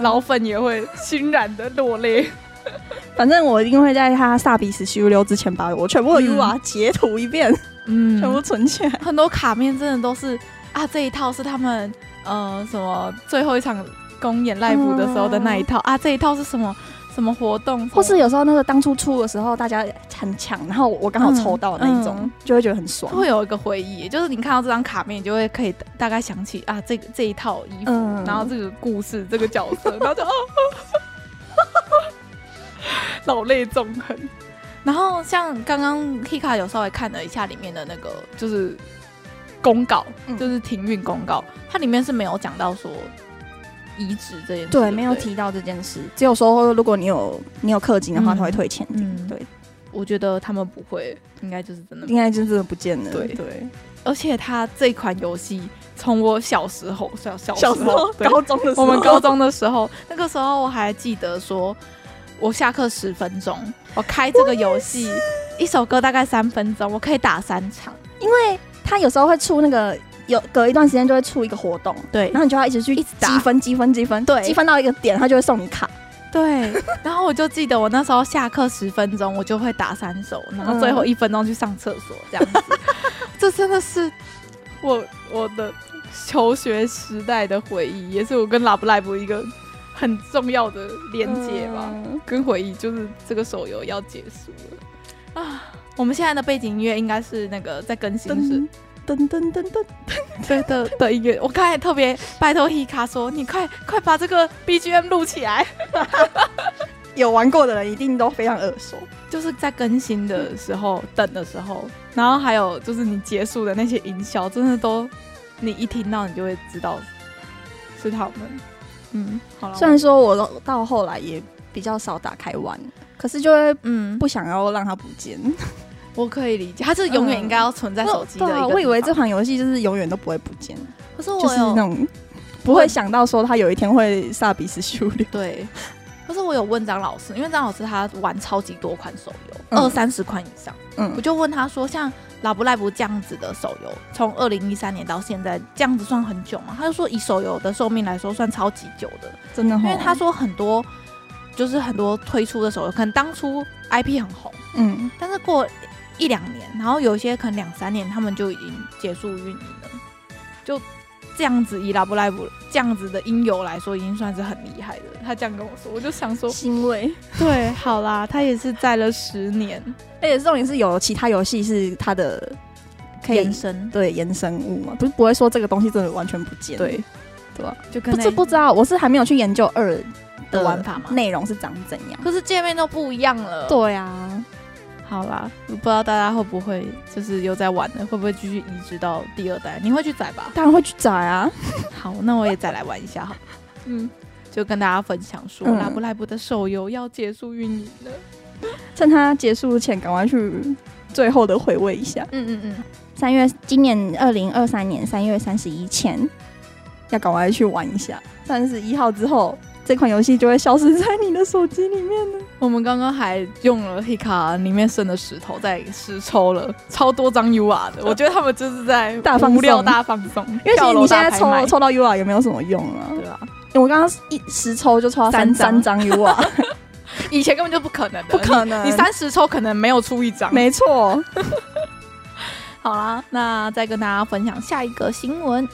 Speaker 1: 老粉也会欣然的落泪。
Speaker 2: 反正我一定会在他萨比斯修溜之前把我全部的 U R 截图一遍，嗯，全部存起来。
Speaker 1: 很多卡面真的都是啊，这一套是他们呃什么最后一场公演 live 的时候的那一套、嗯、啊，这一套是什么什么活动，
Speaker 2: 或是有时候那个当初出的时候大家很抢，然后我刚好抽到那一种，嗯嗯、就会觉得很爽，
Speaker 1: 会有一个回忆，就是你看到这张卡面，你就会可以大概想起啊这个这一套衣服，嗯、然后这个故事这个角色，然后就哦。老泪纵横。然后像刚刚 Hika 有稍微看了一下里面的那个，就是公告，嗯、就是停运公告，它里面是没有讲到说移植这件事，
Speaker 2: 对，没有提到这件事，只有说如果你有你有氪金的话，他、嗯、会退钱。嗯，对，
Speaker 1: 我觉得他们不会，应该就是真的，
Speaker 2: 应该就是真的不见了。
Speaker 1: 对对，而且他这款游戏从我小时候小小小时候
Speaker 2: 高中的时候，
Speaker 1: 我们高中的时候，那个时候我还记得说。我下课十分钟，我开这个游戏，一首歌大概三分钟，我可以打三场。
Speaker 2: 因为他有时候会出那个，有隔一段时间就会出一个活动，
Speaker 1: 对，
Speaker 2: 然后你就要一直去一直积分，积分，积分，对，积分到一个点，他就会送你卡，
Speaker 1: 对。然后我就记得我那时候下课十分钟，我就会打三首，然后最后一分钟去上厕所，这样子。嗯、这真的是我我的求学时代的回忆，也是我跟 Love Live 一个。很重要的连接吧，嗯、跟回忆就是这个手游要结束了啊！我们现在的背景音乐应该是那个在更新是噔噔噔噔噔对的的音乐。我刚才特别拜托 Hika 说，你快快把这个 BGM 录起来。
Speaker 2: 有玩过的人一定都非常耳熟，
Speaker 1: 就是在更新的时候、嗯、等的时候，然后还有就是你结束的那些音效，真的都你一听到你就会知道是他们。
Speaker 2: 嗯，好了。虽然说我到后来也比较少打开玩，可是就会嗯不想要让它不见。
Speaker 1: 我可以理解，它是永远应该要存在手机的。
Speaker 2: 我以为这款游戏就是永远都不会不见，可是我就是那种不会想到说它有一天会萨比斯修炼。
Speaker 1: 对，可是我有问张老师，因为张老师他玩超级多款手游，嗯、二三十款以上。嗯，我就问他说，像。老不赖不这样子的手游，从二零一三年到现在，这样子算很久吗？他就说以手游的寿命来说，算超级久的，
Speaker 2: 真的。因
Speaker 1: 为他说很多，就是很多推出的手游，可能当初 IP 很红，嗯，但是过一两年，然后有些可能两三年，他们就已经结束运营了，就。这样子以拉布莱布这样子的音游来说，已经算是很厉害的。他这样跟我说，我就想说
Speaker 2: 欣慰。
Speaker 1: 对，好啦，他也是在了十年，
Speaker 2: 而且重点是有其他游戏是他的可以
Speaker 1: 延伸，
Speaker 2: 对延伸物嘛，不是不会说这个东西真的完全不见，
Speaker 1: 对
Speaker 2: 对吧？就跟不是不知道，我是还没有去研究二的玩法嘛，内容是长怎样？
Speaker 1: 可是界面都不一样了。
Speaker 2: 对啊。
Speaker 1: 好啦，不知道大家会不会就是又在玩的，会不会继续移植到第二代？你会去载吧？
Speaker 2: 当然会去载啊！
Speaker 1: 好，那我也再来玩一下哈。嗯，就跟大家分享说，嗯、拉布赖布的手游要结束运营了，
Speaker 2: 趁它结束前，赶快去最后的回味一下。嗯嗯嗯，三月今年二零二三年三月三十一前，要赶快去玩一下。三十一号之后。这款游戏就会消失在你的手机里面呢。
Speaker 1: 我们刚刚还用了黑卡里面剩的石头在实抽了超多张 UR 的，我觉得他们就是在
Speaker 2: 大放送，
Speaker 1: 大放送。
Speaker 2: 因为其实你现在抽抽到 UR 也没有什么用啊，对吧？我刚刚一十抽就抽到三三张 UR，
Speaker 1: 以前根本就不可能的，
Speaker 2: 不可能。
Speaker 1: 你三十抽可能没有出一张，
Speaker 2: 没错。
Speaker 1: 好啦，那再跟大家分享下一个新闻。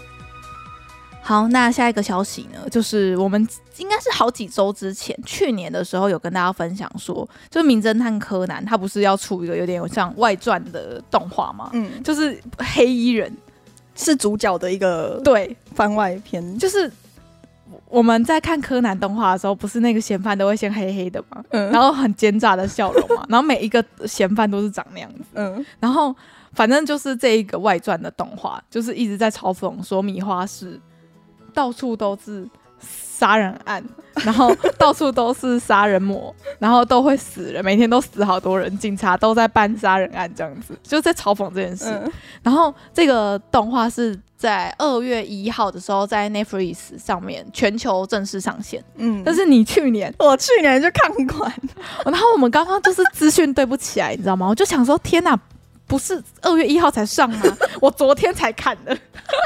Speaker 1: 好，那下一个消息呢，就是我们应该是好几周之前，去年的时候有跟大家分享说，就是《名侦探柯南》他不是要出一个有点像外传的动画吗？嗯，就是黑衣人。
Speaker 2: 是主角的一个
Speaker 1: 对。
Speaker 2: 番外篇，
Speaker 1: 就是我们在看柯南动画的时候，不是那个嫌犯都会先黑黑的嘛？嗯，然后很奸诈的笑容嘛，然后每一个嫌犯都是长那样子，嗯，然后反正就是这一个外传的动画，就是一直在嘲讽说米花市。到处都是杀人案，然后到处都是杀人魔，然后都会死人，每天都死好多人，警察都在办杀人案，这样子就在嘲讽这件事。嗯、然后这个动画是在二月一号的时候在 Netflix 上面全球正式上线。嗯，但是你去年，
Speaker 2: 我去年就看完，
Speaker 1: 然后我们刚刚就是资讯对不起来，你知道吗？我就想说，天哪！不是二月一号才上吗？我昨天才看的。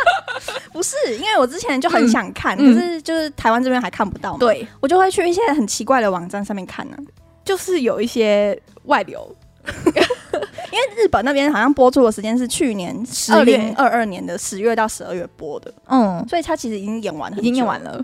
Speaker 2: 不是，因为我之前就很想看，嗯、可是就是台湾这边还看不到嘛。
Speaker 1: 对，
Speaker 2: 我就会去一些很奇怪的网站上面看呢、啊，
Speaker 1: 就是有一些外流。
Speaker 2: 因为日本那边好像播出的时间是去年二零二二年的十月到十二月播的，嗯，所以它其实已经演完了，
Speaker 1: 已经演完了。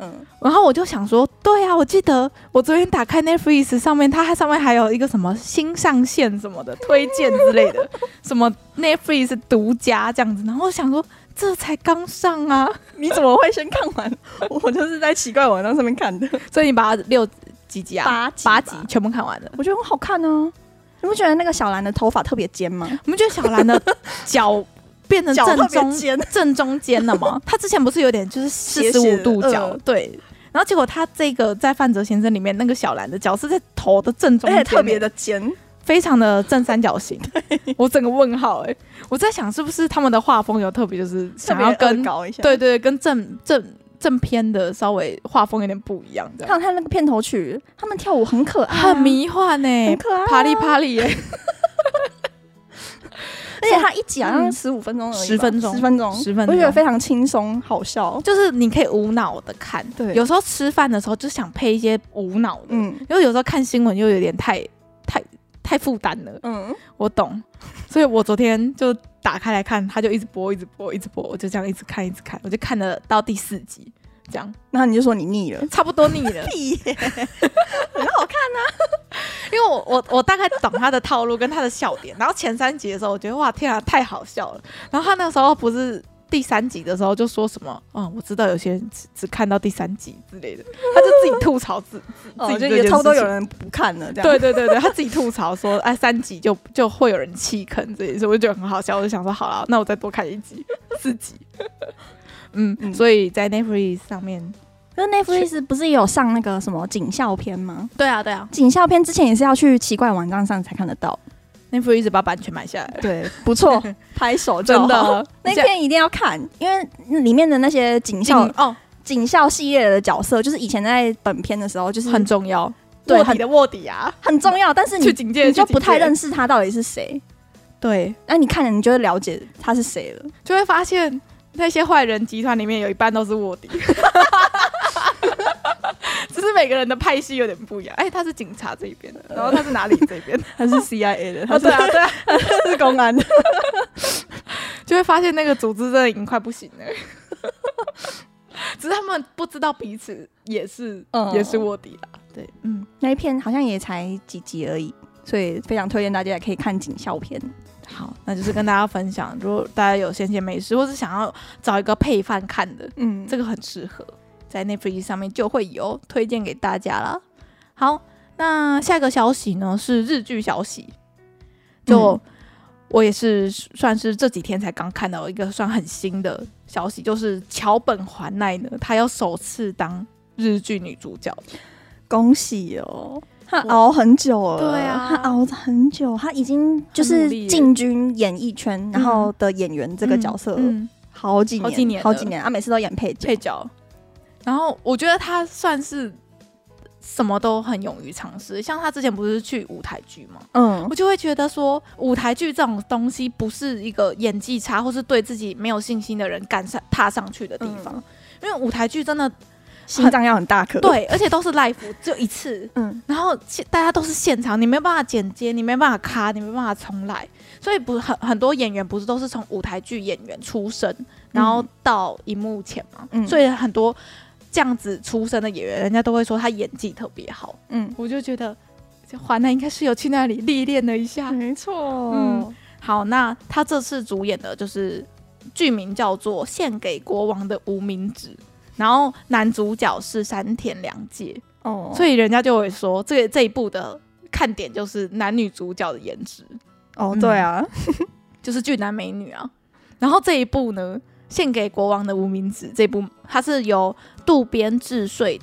Speaker 1: 嗯，然后我就想说，对啊，我记得我昨天打开 Netflix 上面，它还上面还有一个什么新上线什么的推荐之类的，什么 Netflix 独家这样子。然后我想说，这才刚上啊，
Speaker 2: 你怎么会先看完？我就是在奇怪网站上面看的，
Speaker 1: 所以你把它六几集啊？
Speaker 2: 八
Speaker 1: 八集全部看完了，
Speaker 2: 我觉得很好看呢。你不觉得那个小兰的头发特别尖吗？
Speaker 1: 你们觉得小兰的 脚变成正中间 正中间了吗？他之前不是有点就是四十五度角？对。然后结果他这个在范泽先生里面那个小兰的角是在头的正中间，
Speaker 2: 特别的尖，
Speaker 1: 非常的正三角形。我整个问号哎、欸，我在想是不是他们的画风有特别，就是想要跟
Speaker 2: 搞一下，
Speaker 1: 对对，跟正正正片的稍微画风有点不一样。
Speaker 2: 看他那个片头曲，他们跳舞很可爱、
Speaker 1: 啊，很迷幻哎、欸，
Speaker 2: 很可爱、啊，
Speaker 1: 啪里啪里哎。
Speaker 2: 而且它一集好像十五分钟而已，十分钟，十分钟，十分钟，我觉得非常轻松好笑，
Speaker 1: 就是你可以无脑的看。对，有时候吃饭的时候就想配一些无脑的，嗯，因为有时候看新闻又有点太太太负担了。嗯，我懂，所以我昨天就打开来看，他就一直播，一直播，一直播，我就这样一直看，一直看，我就看了到第四集。这样，
Speaker 2: 然后你就说你腻了，
Speaker 1: 差不多腻了，
Speaker 2: 屁耶 很好看啊！
Speaker 1: 因为我我我大概懂他的套路跟他的笑点。然后前三集的时候，我觉得哇天啊，太好笑了。然后他那个时候不是第三集的时候就说什么，嗯，我知道有些人只只看到第三集之类的，他就自己吐槽自自己，
Speaker 2: 就也差不多有人不看了。这样
Speaker 1: 对对对对，他自己吐槽说，哎，三集就就会有人弃坑这一次，我就觉得很好笑。我就想说，好了，那我再多看一集，四集。嗯，嗯，所以在 Netflix 上面，
Speaker 2: 就是 Netflix 不是也有上那个什么警校片吗？
Speaker 1: 对啊，对啊，
Speaker 2: 警校片之前也是要去奇怪网站上才看得到。
Speaker 1: Netflix 把版权买下来，
Speaker 2: 对，不错，拍手，真的，那片一定要看，因为里面的那些警校哦，警校系列的角色，就是以前在本片的时候就是
Speaker 1: 很重要，
Speaker 2: 对，
Speaker 1: 卧底的卧底啊，
Speaker 2: 很重要，但是你
Speaker 1: 去警界
Speaker 2: 你就不太认识他到底是谁，
Speaker 1: 对，
Speaker 2: 那你看了你就会了解他是谁了，
Speaker 1: 就会发现。那些坏人集团里面有一半都是卧底，只是每个人的派系有点不一样。哎、欸，他是警察这一边的，然后他是哪里这边？
Speaker 2: 他是 CIA 的，
Speaker 1: 他是、啊、对啊，对啊，
Speaker 2: 是公安的，
Speaker 1: 就会发现那个组织真的已经快不行了。只是他们不知道彼此也是、嗯、也是卧底啦。对，
Speaker 2: 嗯，那一片好像也才几集而已，所以非常推荐大家也可以看警校片。
Speaker 1: 好，那就是跟大家分享，如果大家有闲闲没事，或是想要找一个配饭看的，嗯，这个很适合在 Netflix 上面就会有推荐给大家了。好，那下一个消息呢是日剧消息，就、嗯、我也是算是这几天才刚看到一个算很新的消息，就是桥本环奈呢，她要首次当日剧女主角，
Speaker 2: 恭喜哦！他熬很久了，对啊，他熬很久，他已经就是进军演艺圈，然后的演员这个角色，嗯，好几年，好几年，好几年，他每次都演配角，
Speaker 1: 配角。然后我觉得他算是什么都很勇于尝试，像他之前不是去舞台剧吗？嗯，我就会觉得说，舞台剧这种东西不是一个演技差或是对自己没有信心的人敢上踏上去的地方，因为舞台剧真的。
Speaker 2: 心脏要很大颗，
Speaker 1: 对，而且都是 live，只有一次，嗯，然后大家都是现场，你没办法剪接，你没办法卡，你没办法重来，所以不是很很多演员不是都是从舞台剧演员出身，然后到荧幕前嘛，嗯，所以很多这样子出身的演员，人家都会说他演技特别好，嗯，我就觉得华南应该是有去那里历练了一下，
Speaker 2: 没错，
Speaker 1: 嗯，好，那他这次主演的就是剧名叫做《献给国王的无名指》。然后男主角是山田凉介哦，所以人家就会说，这个这一部的看点就是男女主角的颜值
Speaker 2: 哦，对啊，
Speaker 1: 就是俊男美女啊。然后这一部呢，献给国王的无名指这部，它是由渡边治穗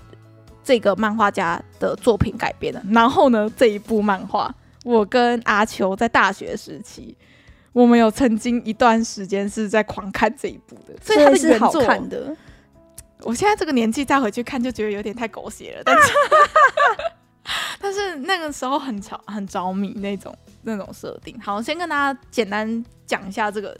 Speaker 1: 这个漫画家的作品改编的。然后呢，这一部漫画，我跟阿秋在大学时期，我们有曾经一段时间是在狂看这一部的，所以它的原作
Speaker 2: 是好看的。
Speaker 1: 我现在这个年纪再回去看，就觉得有点太狗血了。但是，但是那个时候很着很着迷那种那种设定。好，先跟大家简单讲一下这个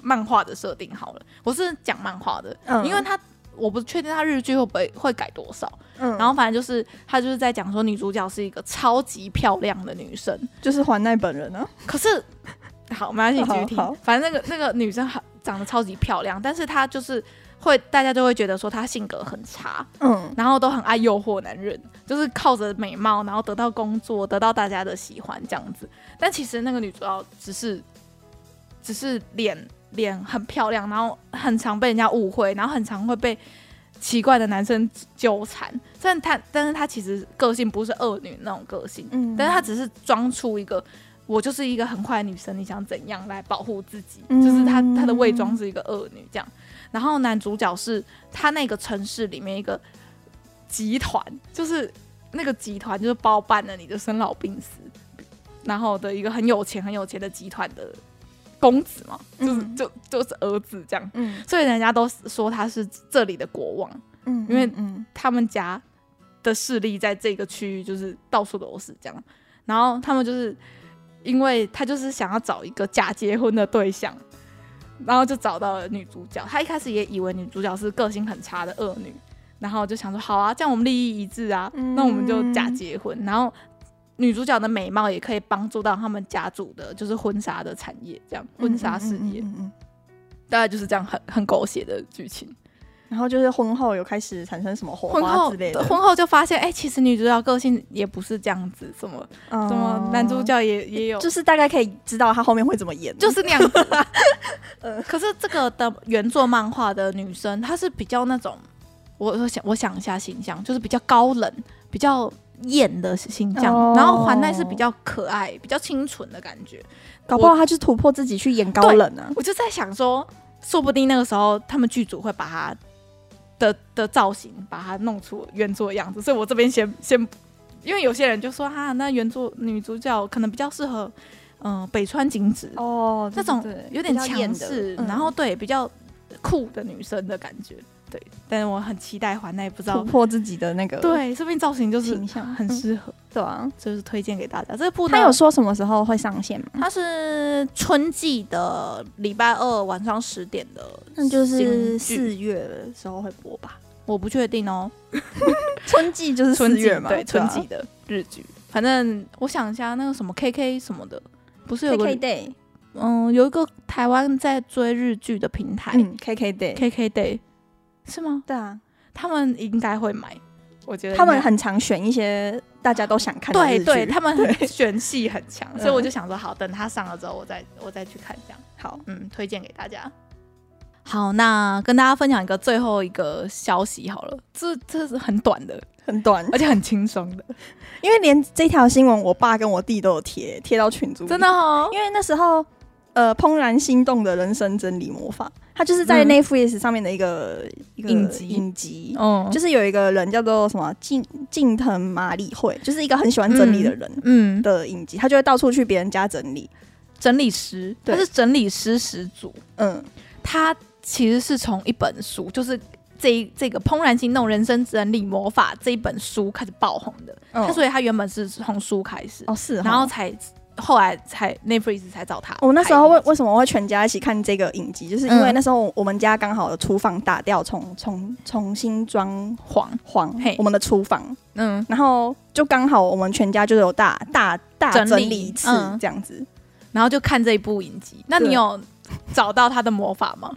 Speaker 1: 漫画的设定好了。我是讲漫画的，嗯，因为他我不确定他日剧会不会会改多少。嗯，然后反正就是他就是在讲说女主角是一个超级漂亮的女生，
Speaker 2: 就是环奈本人啊。
Speaker 1: 可是，好，没关系，继续听。反正那个那个女生很长得超级漂亮，但是她就是。会，大家就会觉得说她性格很差，嗯，然后都很爱诱惑男人，就是靠着美貌，然后得到工作，得到大家的喜欢这样子。但其实那个女主角只是，只是脸脸很漂亮，然后很常被人家误会，然后很常会被奇怪的男生纠缠。但她，但是她其实个性不是恶女那种个性，嗯，但是她只是装出一个我就是一个很坏的女生，你想怎样来保护自己？嗯、就是她，她的伪装是一个恶女这样。然后男主角是他那个城市里面一个集团，就是那个集团就是包办了你的生老病死，然后的一个很有钱很有钱的集团的公子嘛，就是、嗯、就就是儿子这样，嗯，所以人家都说他是这里的国王，嗯，因为他们家的势力在这个区域就是到处都是这样，然后他们就是因为他就是想要找一个假结婚的对象。然后就找到了女主角，他一开始也以为女主角是个性很差的恶女，然后就想说好啊，这样我们利益一致啊，嗯、那我们就假结婚。然后女主角的美貌也可以帮助到他们家族的，就是婚纱的产业，这样婚纱事业，大概就是这样很很狗血的剧情。
Speaker 2: 然后就是婚后有开始产生什么火花之类的，
Speaker 1: 婚后就发现，哎，其实女主角个性也不是这样子，什么、嗯、什么男主角也也有，
Speaker 2: 就是大概可以知道他后面会怎么演，
Speaker 1: 就是那样子、啊。可是这个的原作漫画的女生，她是比较那种，我我想我想一下形象，就是比较高冷、比较艳的形象，哦、然后环奈是比较可爱、比较清纯的感觉，
Speaker 2: 搞不好她就突破自己去演高冷啊。
Speaker 1: 我就在想说，说不定那个时候他们剧组会把她。的的造型把它弄出原作的样子，所以我这边先先，因为有些人就说哈，那原作女主角可能比较适合，嗯、呃，北川景子哦，这种有点强势，然后对比较酷的女生的感觉。对，但是我很期待环奈，不知道
Speaker 2: 突破自己的那个
Speaker 1: 对，说不定造型就是
Speaker 2: 形象
Speaker 1: 很适合，
Speaker 2: 嗯、对啊，
Speaker 1: 就是推荐给大家。这部
Speaker 2: 他有说什么时候会上线吗？
Speaker 1: 他是春季的礼拜二晚上十点的，
Speaker 2: 那就是四月的时候会播吧？
Speaker 1: 我不确定哦。
Speaker 2: 春季就是四月嘛，
Speaker 1: 对，春季的日剧。反正我想一下，那个什么 KK 什么的，不是有个
Speaker 2: KK Day？
Speaker 1: 嗯，有一个台湾在追日剧的平台，
Speaker 2: 嗯，KK Day，KK
Speaker 1: Day。是吗？
Speaker 2: 对啊，
Speaker 1: 他们应该会买。我觉得
Speaker 2: 他们很常选一些大家都想看的剧，
Speaker 1: 对，对他们 很选戏很强，所以我就想说，好，等他上了之后，我再我再去看这样。
Speaker 2: 好，
Speaker 1: 嗯，推荐给大家。好，那跟大家分享一个最后一个消息好了，这这是很短的，
Speaker 2: 很短，
Speaker 1: 而且很轻松的，
Speaker 2: 因为连这条新闻，我爸跟我弟都有贴贴到群组，
Speaker 1: 真的哦，
Speaker 2: 因为那时候。呃，怦然心动的人生真理魔法，它就是在 Netflix 上面的一个一个影集。影集，哦，就是有一个人叫做什么近近藤麻里惠，就是一个很喜欢整理的人，嗯的影集，他就会到处去别人家整理，
Speaker 1: 整理师，他是整理师始祖，嗯，他其实是从一本书，就是这这个怦然心动人生整理魔法这一本书开始爆红的，他所以他原本是从书开始，哦是，然后才。后来才 Netflix 才找他。
Speaker 2: 我那时候为为什么会全家一起看这个影集，就是因为那时候我们家刚好厨房打掉，重重重新装潢潢我们的厨房，嗯，然后就刚好我们全家就有大大大整理一次这样子，
Speaker 1: 然后就看这一部影集。那你有找到他的魔法吗？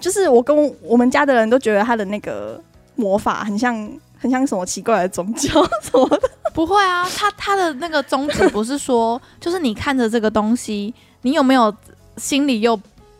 Speaker 2: 就是我跟我们家的人都觉得他的那个魔法很像。很像什么奇怪的宗教 什么的？
Speaker 1: 不会啊，他他的那个宗旨不是说，就是你看着这个东西，你有没有心里又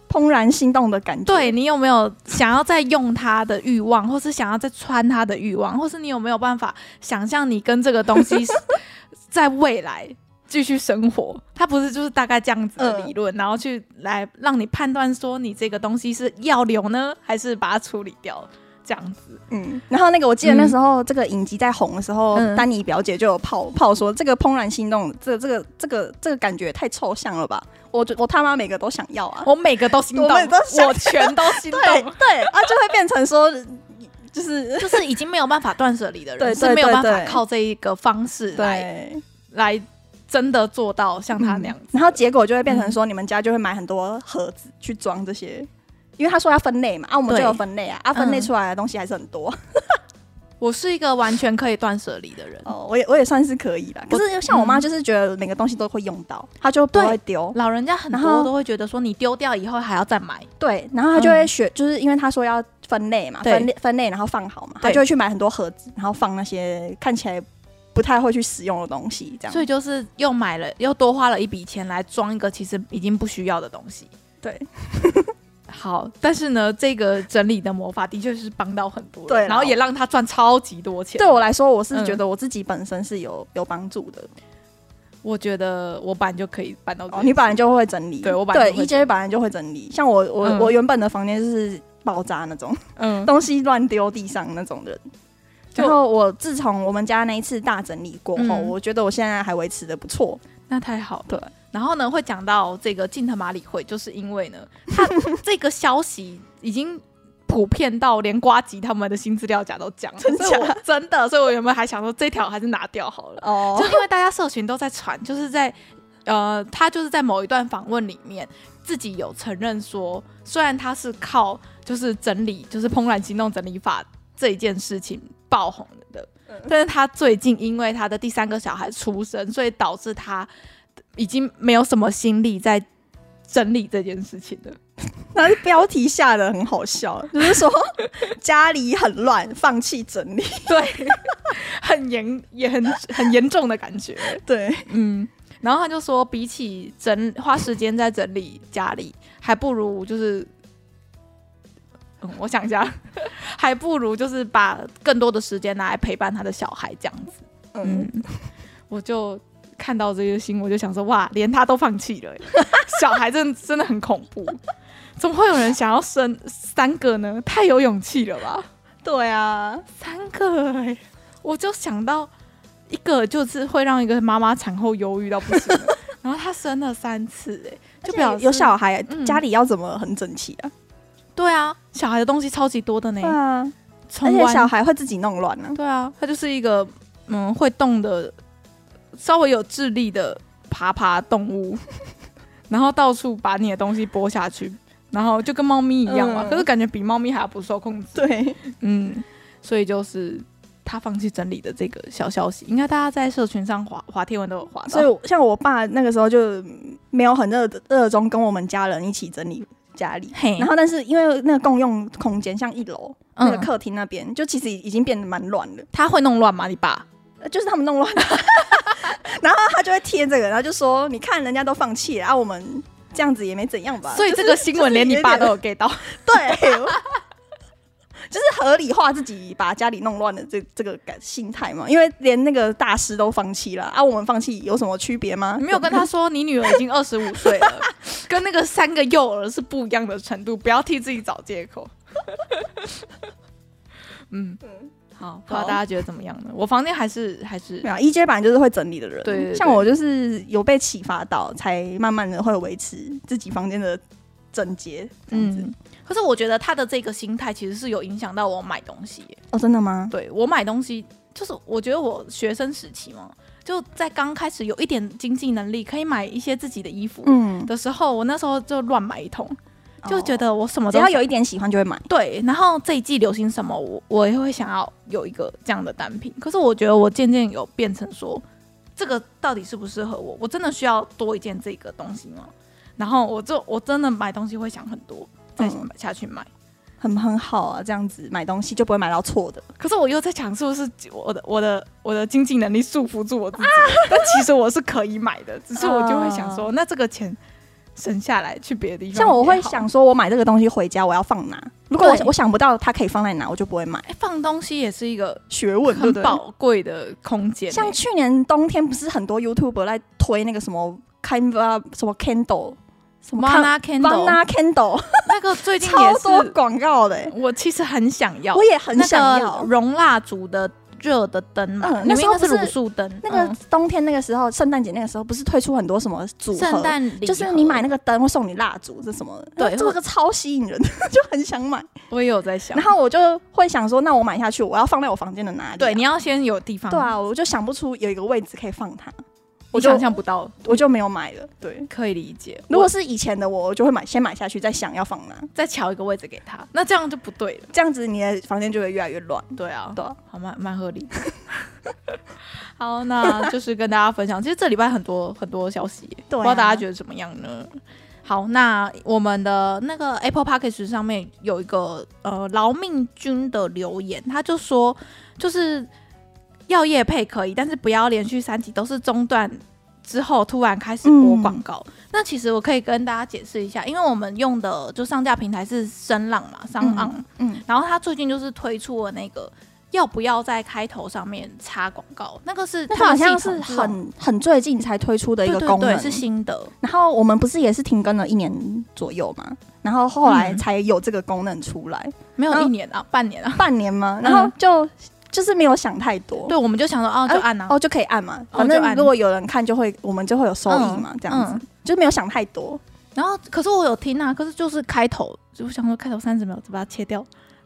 Speaker 2: 怦然心动的感觉？
Speaker 1: 对，你有没有想要再用它的欲望，或是想要再穿它的欲望，或是你有没有办法想象你跟这个东西 在未来继续生活？它不是就是大概这样子的理论，嗯、然后去来让你判断说你这个东西是要留呢，还是把它处理掉？这样子，
Speaker 2: 嗯，然后那个我记得那时候这个影集在红的时候，嗯、丹尼表姐就有泡泡说，这个怦然心动，这个、这个这个这个感觉太抽象了吧？我我他妈每个都想要啊，
Speaker 1: 我每个都心动，我，我全都心动，
Speaker 2: 对，对啊，就会变成说，就是
Speaker 1: 就是已经没有办法断舍离的人，是没有办法靠这一个方式来对。来真的做到像他那样子，
Speaker 2: 嗯，然后结果就会变成说，你们家就会买很多盒子去装这些。因为他说要分类嘛，啊，我们就有分类啊，啊，分类出来的东西还是很多。嗯、
Speaker 1: 我是一个完全可以断舍离的人，
Speaker 2: 哦，我也我也算是可以啦。可是像我妈，就是觉得每个东西都会用到，她就不会丢。
Speaker 1: 老人家很多都会觉得说，你丢掉以后还要再买。
Speaker 2: 对，然后她就会学，就是因为她说要分类嘛，分类分类，然后放好嘛，她就会去买很多盒子，然后放那些看起来不太会去使用的东西，这样。
Speaker 1: 所以就是又买了，又多花了一笔钱来装一个其实已经不需要的东西。
Speaker 2: 对。
Speaker 1: 好，但是呢，这个整理的魔法的确是帮到很多人，
Speaker 2: 对，
Speaker 1: 然后也让他赚超级多钱。
Speaker 2: 对我来说，我是觉得我自己本身是有、嗯、有帮助的。
Speaker 1: 我觉得我本来就可以搬到这、
Speaker 2: 哦，你本来就会整理。
Speaker 1: 对我本
Speaker 2: 来对 EJ 本来就会整理。像我我、嗯、我原本的房间就是爆炸那种，嗯，东西乱丢地上那种人。然后我自从我们家那一次大整理过后，嗯、我觉得我现在还维持的不错。
Speaker 1: 那太好了。对。然后呢，会讲到这个近藤麻里惠，就是因为呢，他这个消息已经普遍到连瓜吉他们的新资料夹都讲了，真的，真的，所以我原本还想说这条还是拿掉好了。哦，就因为大家社群都在传，就是在呃，他就是在某一段访问里面自己有承认说，虽然他是靠就是整理，就是怦然心动整理法这一件事情爆红的，但是他最近因为他的第三个小孩出生，所以导致他。已经没有什么心力在整理这件事情了。
Speaker 2: 那标题下的很好笑，就是说家里很乱，放弃整理，
Speaker 1: 对，很严也很很严重的感觉。
Speaker 2: 对，
Speaker 1: 嗯，然后他就说，比起整花时间在整理家里，还不如就是，嗯，我想一下，还不如就是把更多的时间拿来陪伴他的小孩这样子。嗯，我就。看到这些新闻，我就想说，哇，连他都放弃了，小孩真的真的很恐怖，怎么会有人想要生三个呢？太有勇气了吧？
Speaker 2: 对啊，
Speaker 1: 三个哎、欸，我就想到一个就是会让一个妈妈产后忧郁到不行，然后他生了三次哎、欸，就表示
Speaker 2: 有小孩、嗯、家里要怎么很整齐啊？
Speaker 1: 对啊，小孩的东西超级多的呢，
Speaker 2: 啊，而且小孩会自己弄乱呢，
Speaker 1: 对啊，他就是一个嗯会动的。稍微有智力的爬爬动物，然后到处把你的东西剥下去，然后就跟猫咪一样嘛。嗯、可是感觉比猫咪还要不受控制。
Speaker 2: 对，
Speaker 1: 嗯，所以就是他放弃整理的这个小消息，应该大家在社群上滑滑贴文都有滑到。
Speaker 2: 所以像我爸那个时候就没有很热热衷跟我们家人一起整理家里，然后但是因为那个共用空间，像一楼、嗯、那个客厅那边，就其实已经变得蛮乱了。
Speaker 1: 他会弄乱吗？你爸？
Speaker 2: 就是他们弄乱的。然后他就会贴这个，然后就说：“你看人家都放弃了，啊，我们这样子也没怎样吧？”
Speaker 1: 所以这个新闻连你爸都有 get 到，
Speaker 2: 对，就是合理化自己把家里弄乱的这这个感心态嘛。因为连那个大师都放弃了，啊，我们放弃有什么区别吗？
Speaker 1: 你没有跟他说，你女儿已经 二十五岁了，跟那个三个幼儿是不一样的程度，不要替自己找借口。嗯。好，不知道大家觉得怎么样呢？我房间还是还是
Speaker 2: 没有，EJ 本来就是会整理的人，像我就是有被启发到，才慢慢的会维持自己房间的整洁这样子。
Speaker 1: 嗯，可是我觉得他的这个心态其实是有影响到我买东西。
Speaker 2: 哦，真的吗？
Speaker 1: 对，我买东西，就是我觉得我学生时期嘛，就在刚开始有一点经济能力，可以买一些自己的衣服，嗯，的时候，嗯，我那时候就乱买一通。就觉得我什么都
Speaker 2: 只要有一点喜欢就会买，
Speaker 1: 对。然后这一季流行什么，我我也会想要有一个这样的单品。可是我觉得我渐渐有变成说，这个到底适不适合我？我真的需要多一件这个东西吗？然后我就我真的买东西会想很多，再买下去买，
Speaker 2: 很很好啊。这样子买东西就不会买到错的。
Speaker 1: 可是我又在想，是不是我的我的我的经济能力束缚住我自己？但其实我是可以买的，只是我就会想说，那这个钱。省下来去别的地方，
Speaker 2: 像我会想说，我买这个东西回家我要放哪？如果我我想不到它可以放在哪，我就不会买。
Speaker 1: 放东西也是一个
Speaker 2: 学问，
Speaker 1: 很宝贵的空间。
Speaker 2: 像去年冬天不是很多 YouTuber 来推那个什么 Canva 什么 Candle 什么
Speaker 1: Vana Candle
Speaker 2: Candle
Speaker 1: 那个最近也是
Speaker 2: 超多广告的，
Speaker 1: 我其实很想要，
Speaker 2: 我也很想要
Speaker 1: 熔蜡烛的。热的灯嘛，嗯、那时候是卤素灯。
Speaker 2: 那个冬天那个时候，圣诞节那个时候，不是推出很多什么组合？圣诞就是你买那个灯会送你蜡烛，是什么？对，这个超吸引人，就很想买。
Speaker 1: 我也有在想，
Speaker 2: 然后我就会想说，那我买下去，我要放在我房间的哪里、啊？
Speaker 1: 对，你要先有地方。
Speaker 2: 对啊，我就想不出有一个位置可以放它。
Speaker 1: 我就想象不到，
Speaker 2: 我就没有买了。对，
Speaker 1: 可以理解。
Speaker 2: 如果是以前的我，我就会买，先买下去，再想要放哪，
Speaker 1: 再瞧一个位置给他。那这样就不对了，
Speaker 2: 这样子你的房间就会越来越乱。
Speaker 1: 对啊，对，好蛮蛮合理。好，那就是跟大家分享，其实这礼拜很多很多消息，不知道大家觉得怎么样呢？好，那我们的那个 Apple p a c k a g e 上面有一个呃劳命君的留言，他就说就是。要业配可以，但是不要连续三集都是中断之后突然开始播广告。嗯、那其实我可以跟大家解释一下，因为我们用的就上架平台是声浪嘛，商昂，嗯，嗯，然后他最近就是推出了那个。要不要在开头上面插广告？那个是它
Speaker 2: 好像是很很最近才推出的一个功能，
Speaker 1: 对对对，是新的。
Speaker 2: 然后我们不是也是停更了一年左右嘛？然后后来才有这个功能出来，
Speaker 1: 嗯、没有一年啊，半年啊，
Speaker 2: 半年吗？然后就、嗯、就是没有想太多，
Speaker 1: 对，我们就想说哦，就按啊，
Speaker 2: 哦就可以按嘛，反正如果有人看就会，我们就会有收益嘛，这样子，嗯、就是没有想太多。
Speaker 1: 然后可是我有听啊，可是就是开头，就想说开头三十秒就把它切掉，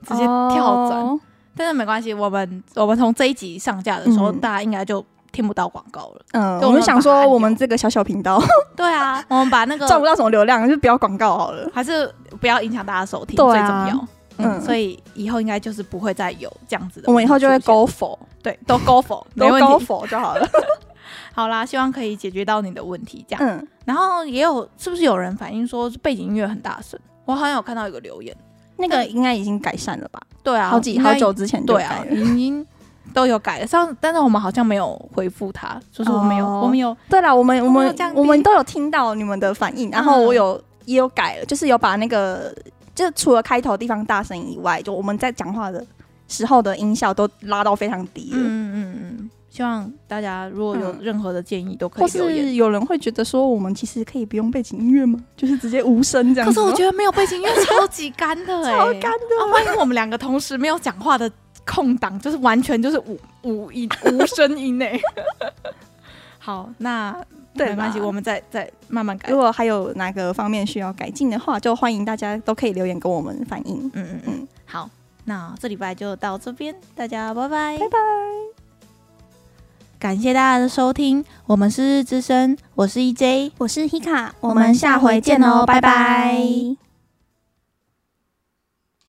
Speaker 1: 直接跳转。哦。但是没关系，我们我们从这一集上架的时候，嗯、大家应该就听不到广告了。嗯，
Speaker 2: 我们想说，我们这个小小频道，
Speaker 1: 对啊，我们把那个
Speaker 2: 赚不到什么流量，就不要广告好了，
Speaker 1: 还是不要影响大家收听，最重要。嗯，所以以后应该就是不会再有这样子的。
Speaker 2: 我们以后就会 go for，
Speaker 1: 对，都 go for，
Speaker 2: 都 go for 就好了。
Speaker 1: 好啦，希望可以解决到你的问题。这样，嗯，然后也有是不是有人反映说背景音乐很大声？我好像有看到一个留言。
Speaker 2: 那个应该已经改善了吧？
Speaker 1: 对啊，
Speaker 2: 好几好久之前
Speaker 1: 对啊，已经都有改了。上，但是我们好像没有回复他，就是我们有，我们有。
Speaker 2: 对了，我们我们我们都有听到你们的反应，然后我有也有改了，就是有把那个，就除了开头地方大声以外，就我们在讲话的时候的音效都拉到非常低了。嗯嗯嗯。
Speaker 1: 希望大家如果有任何的建议都可以。
Speaker 2: 或是有人会觉得说，我们其实可以不用背景音乐吗？就是直接无声这样。
Speaker 1: 可是我觉得没有背景音乐超级干的哎、欸，
Speaker 2: 超干的。啊，
Speaker 1: 万一我们两个同时没有讲话的空档，就是完全就是无无音无声音哎、欸。好，那对没关系，我们再再慢慢改。
Speaker 2: 如果还有哪个方面需要改进的话，就欢迎大家都可以留言跟我们反映。嗯嗯嗯。
Speaker 1: 好，那这礼拜就到这边，大家拜拜，
Speaker 2: 拜拜。
Speaker 1: 感谢大家的收听，我们是日之声，我是 EJ，
Speaker 2: 我是 Hika，我们下回见哦，拜拜。拜拜。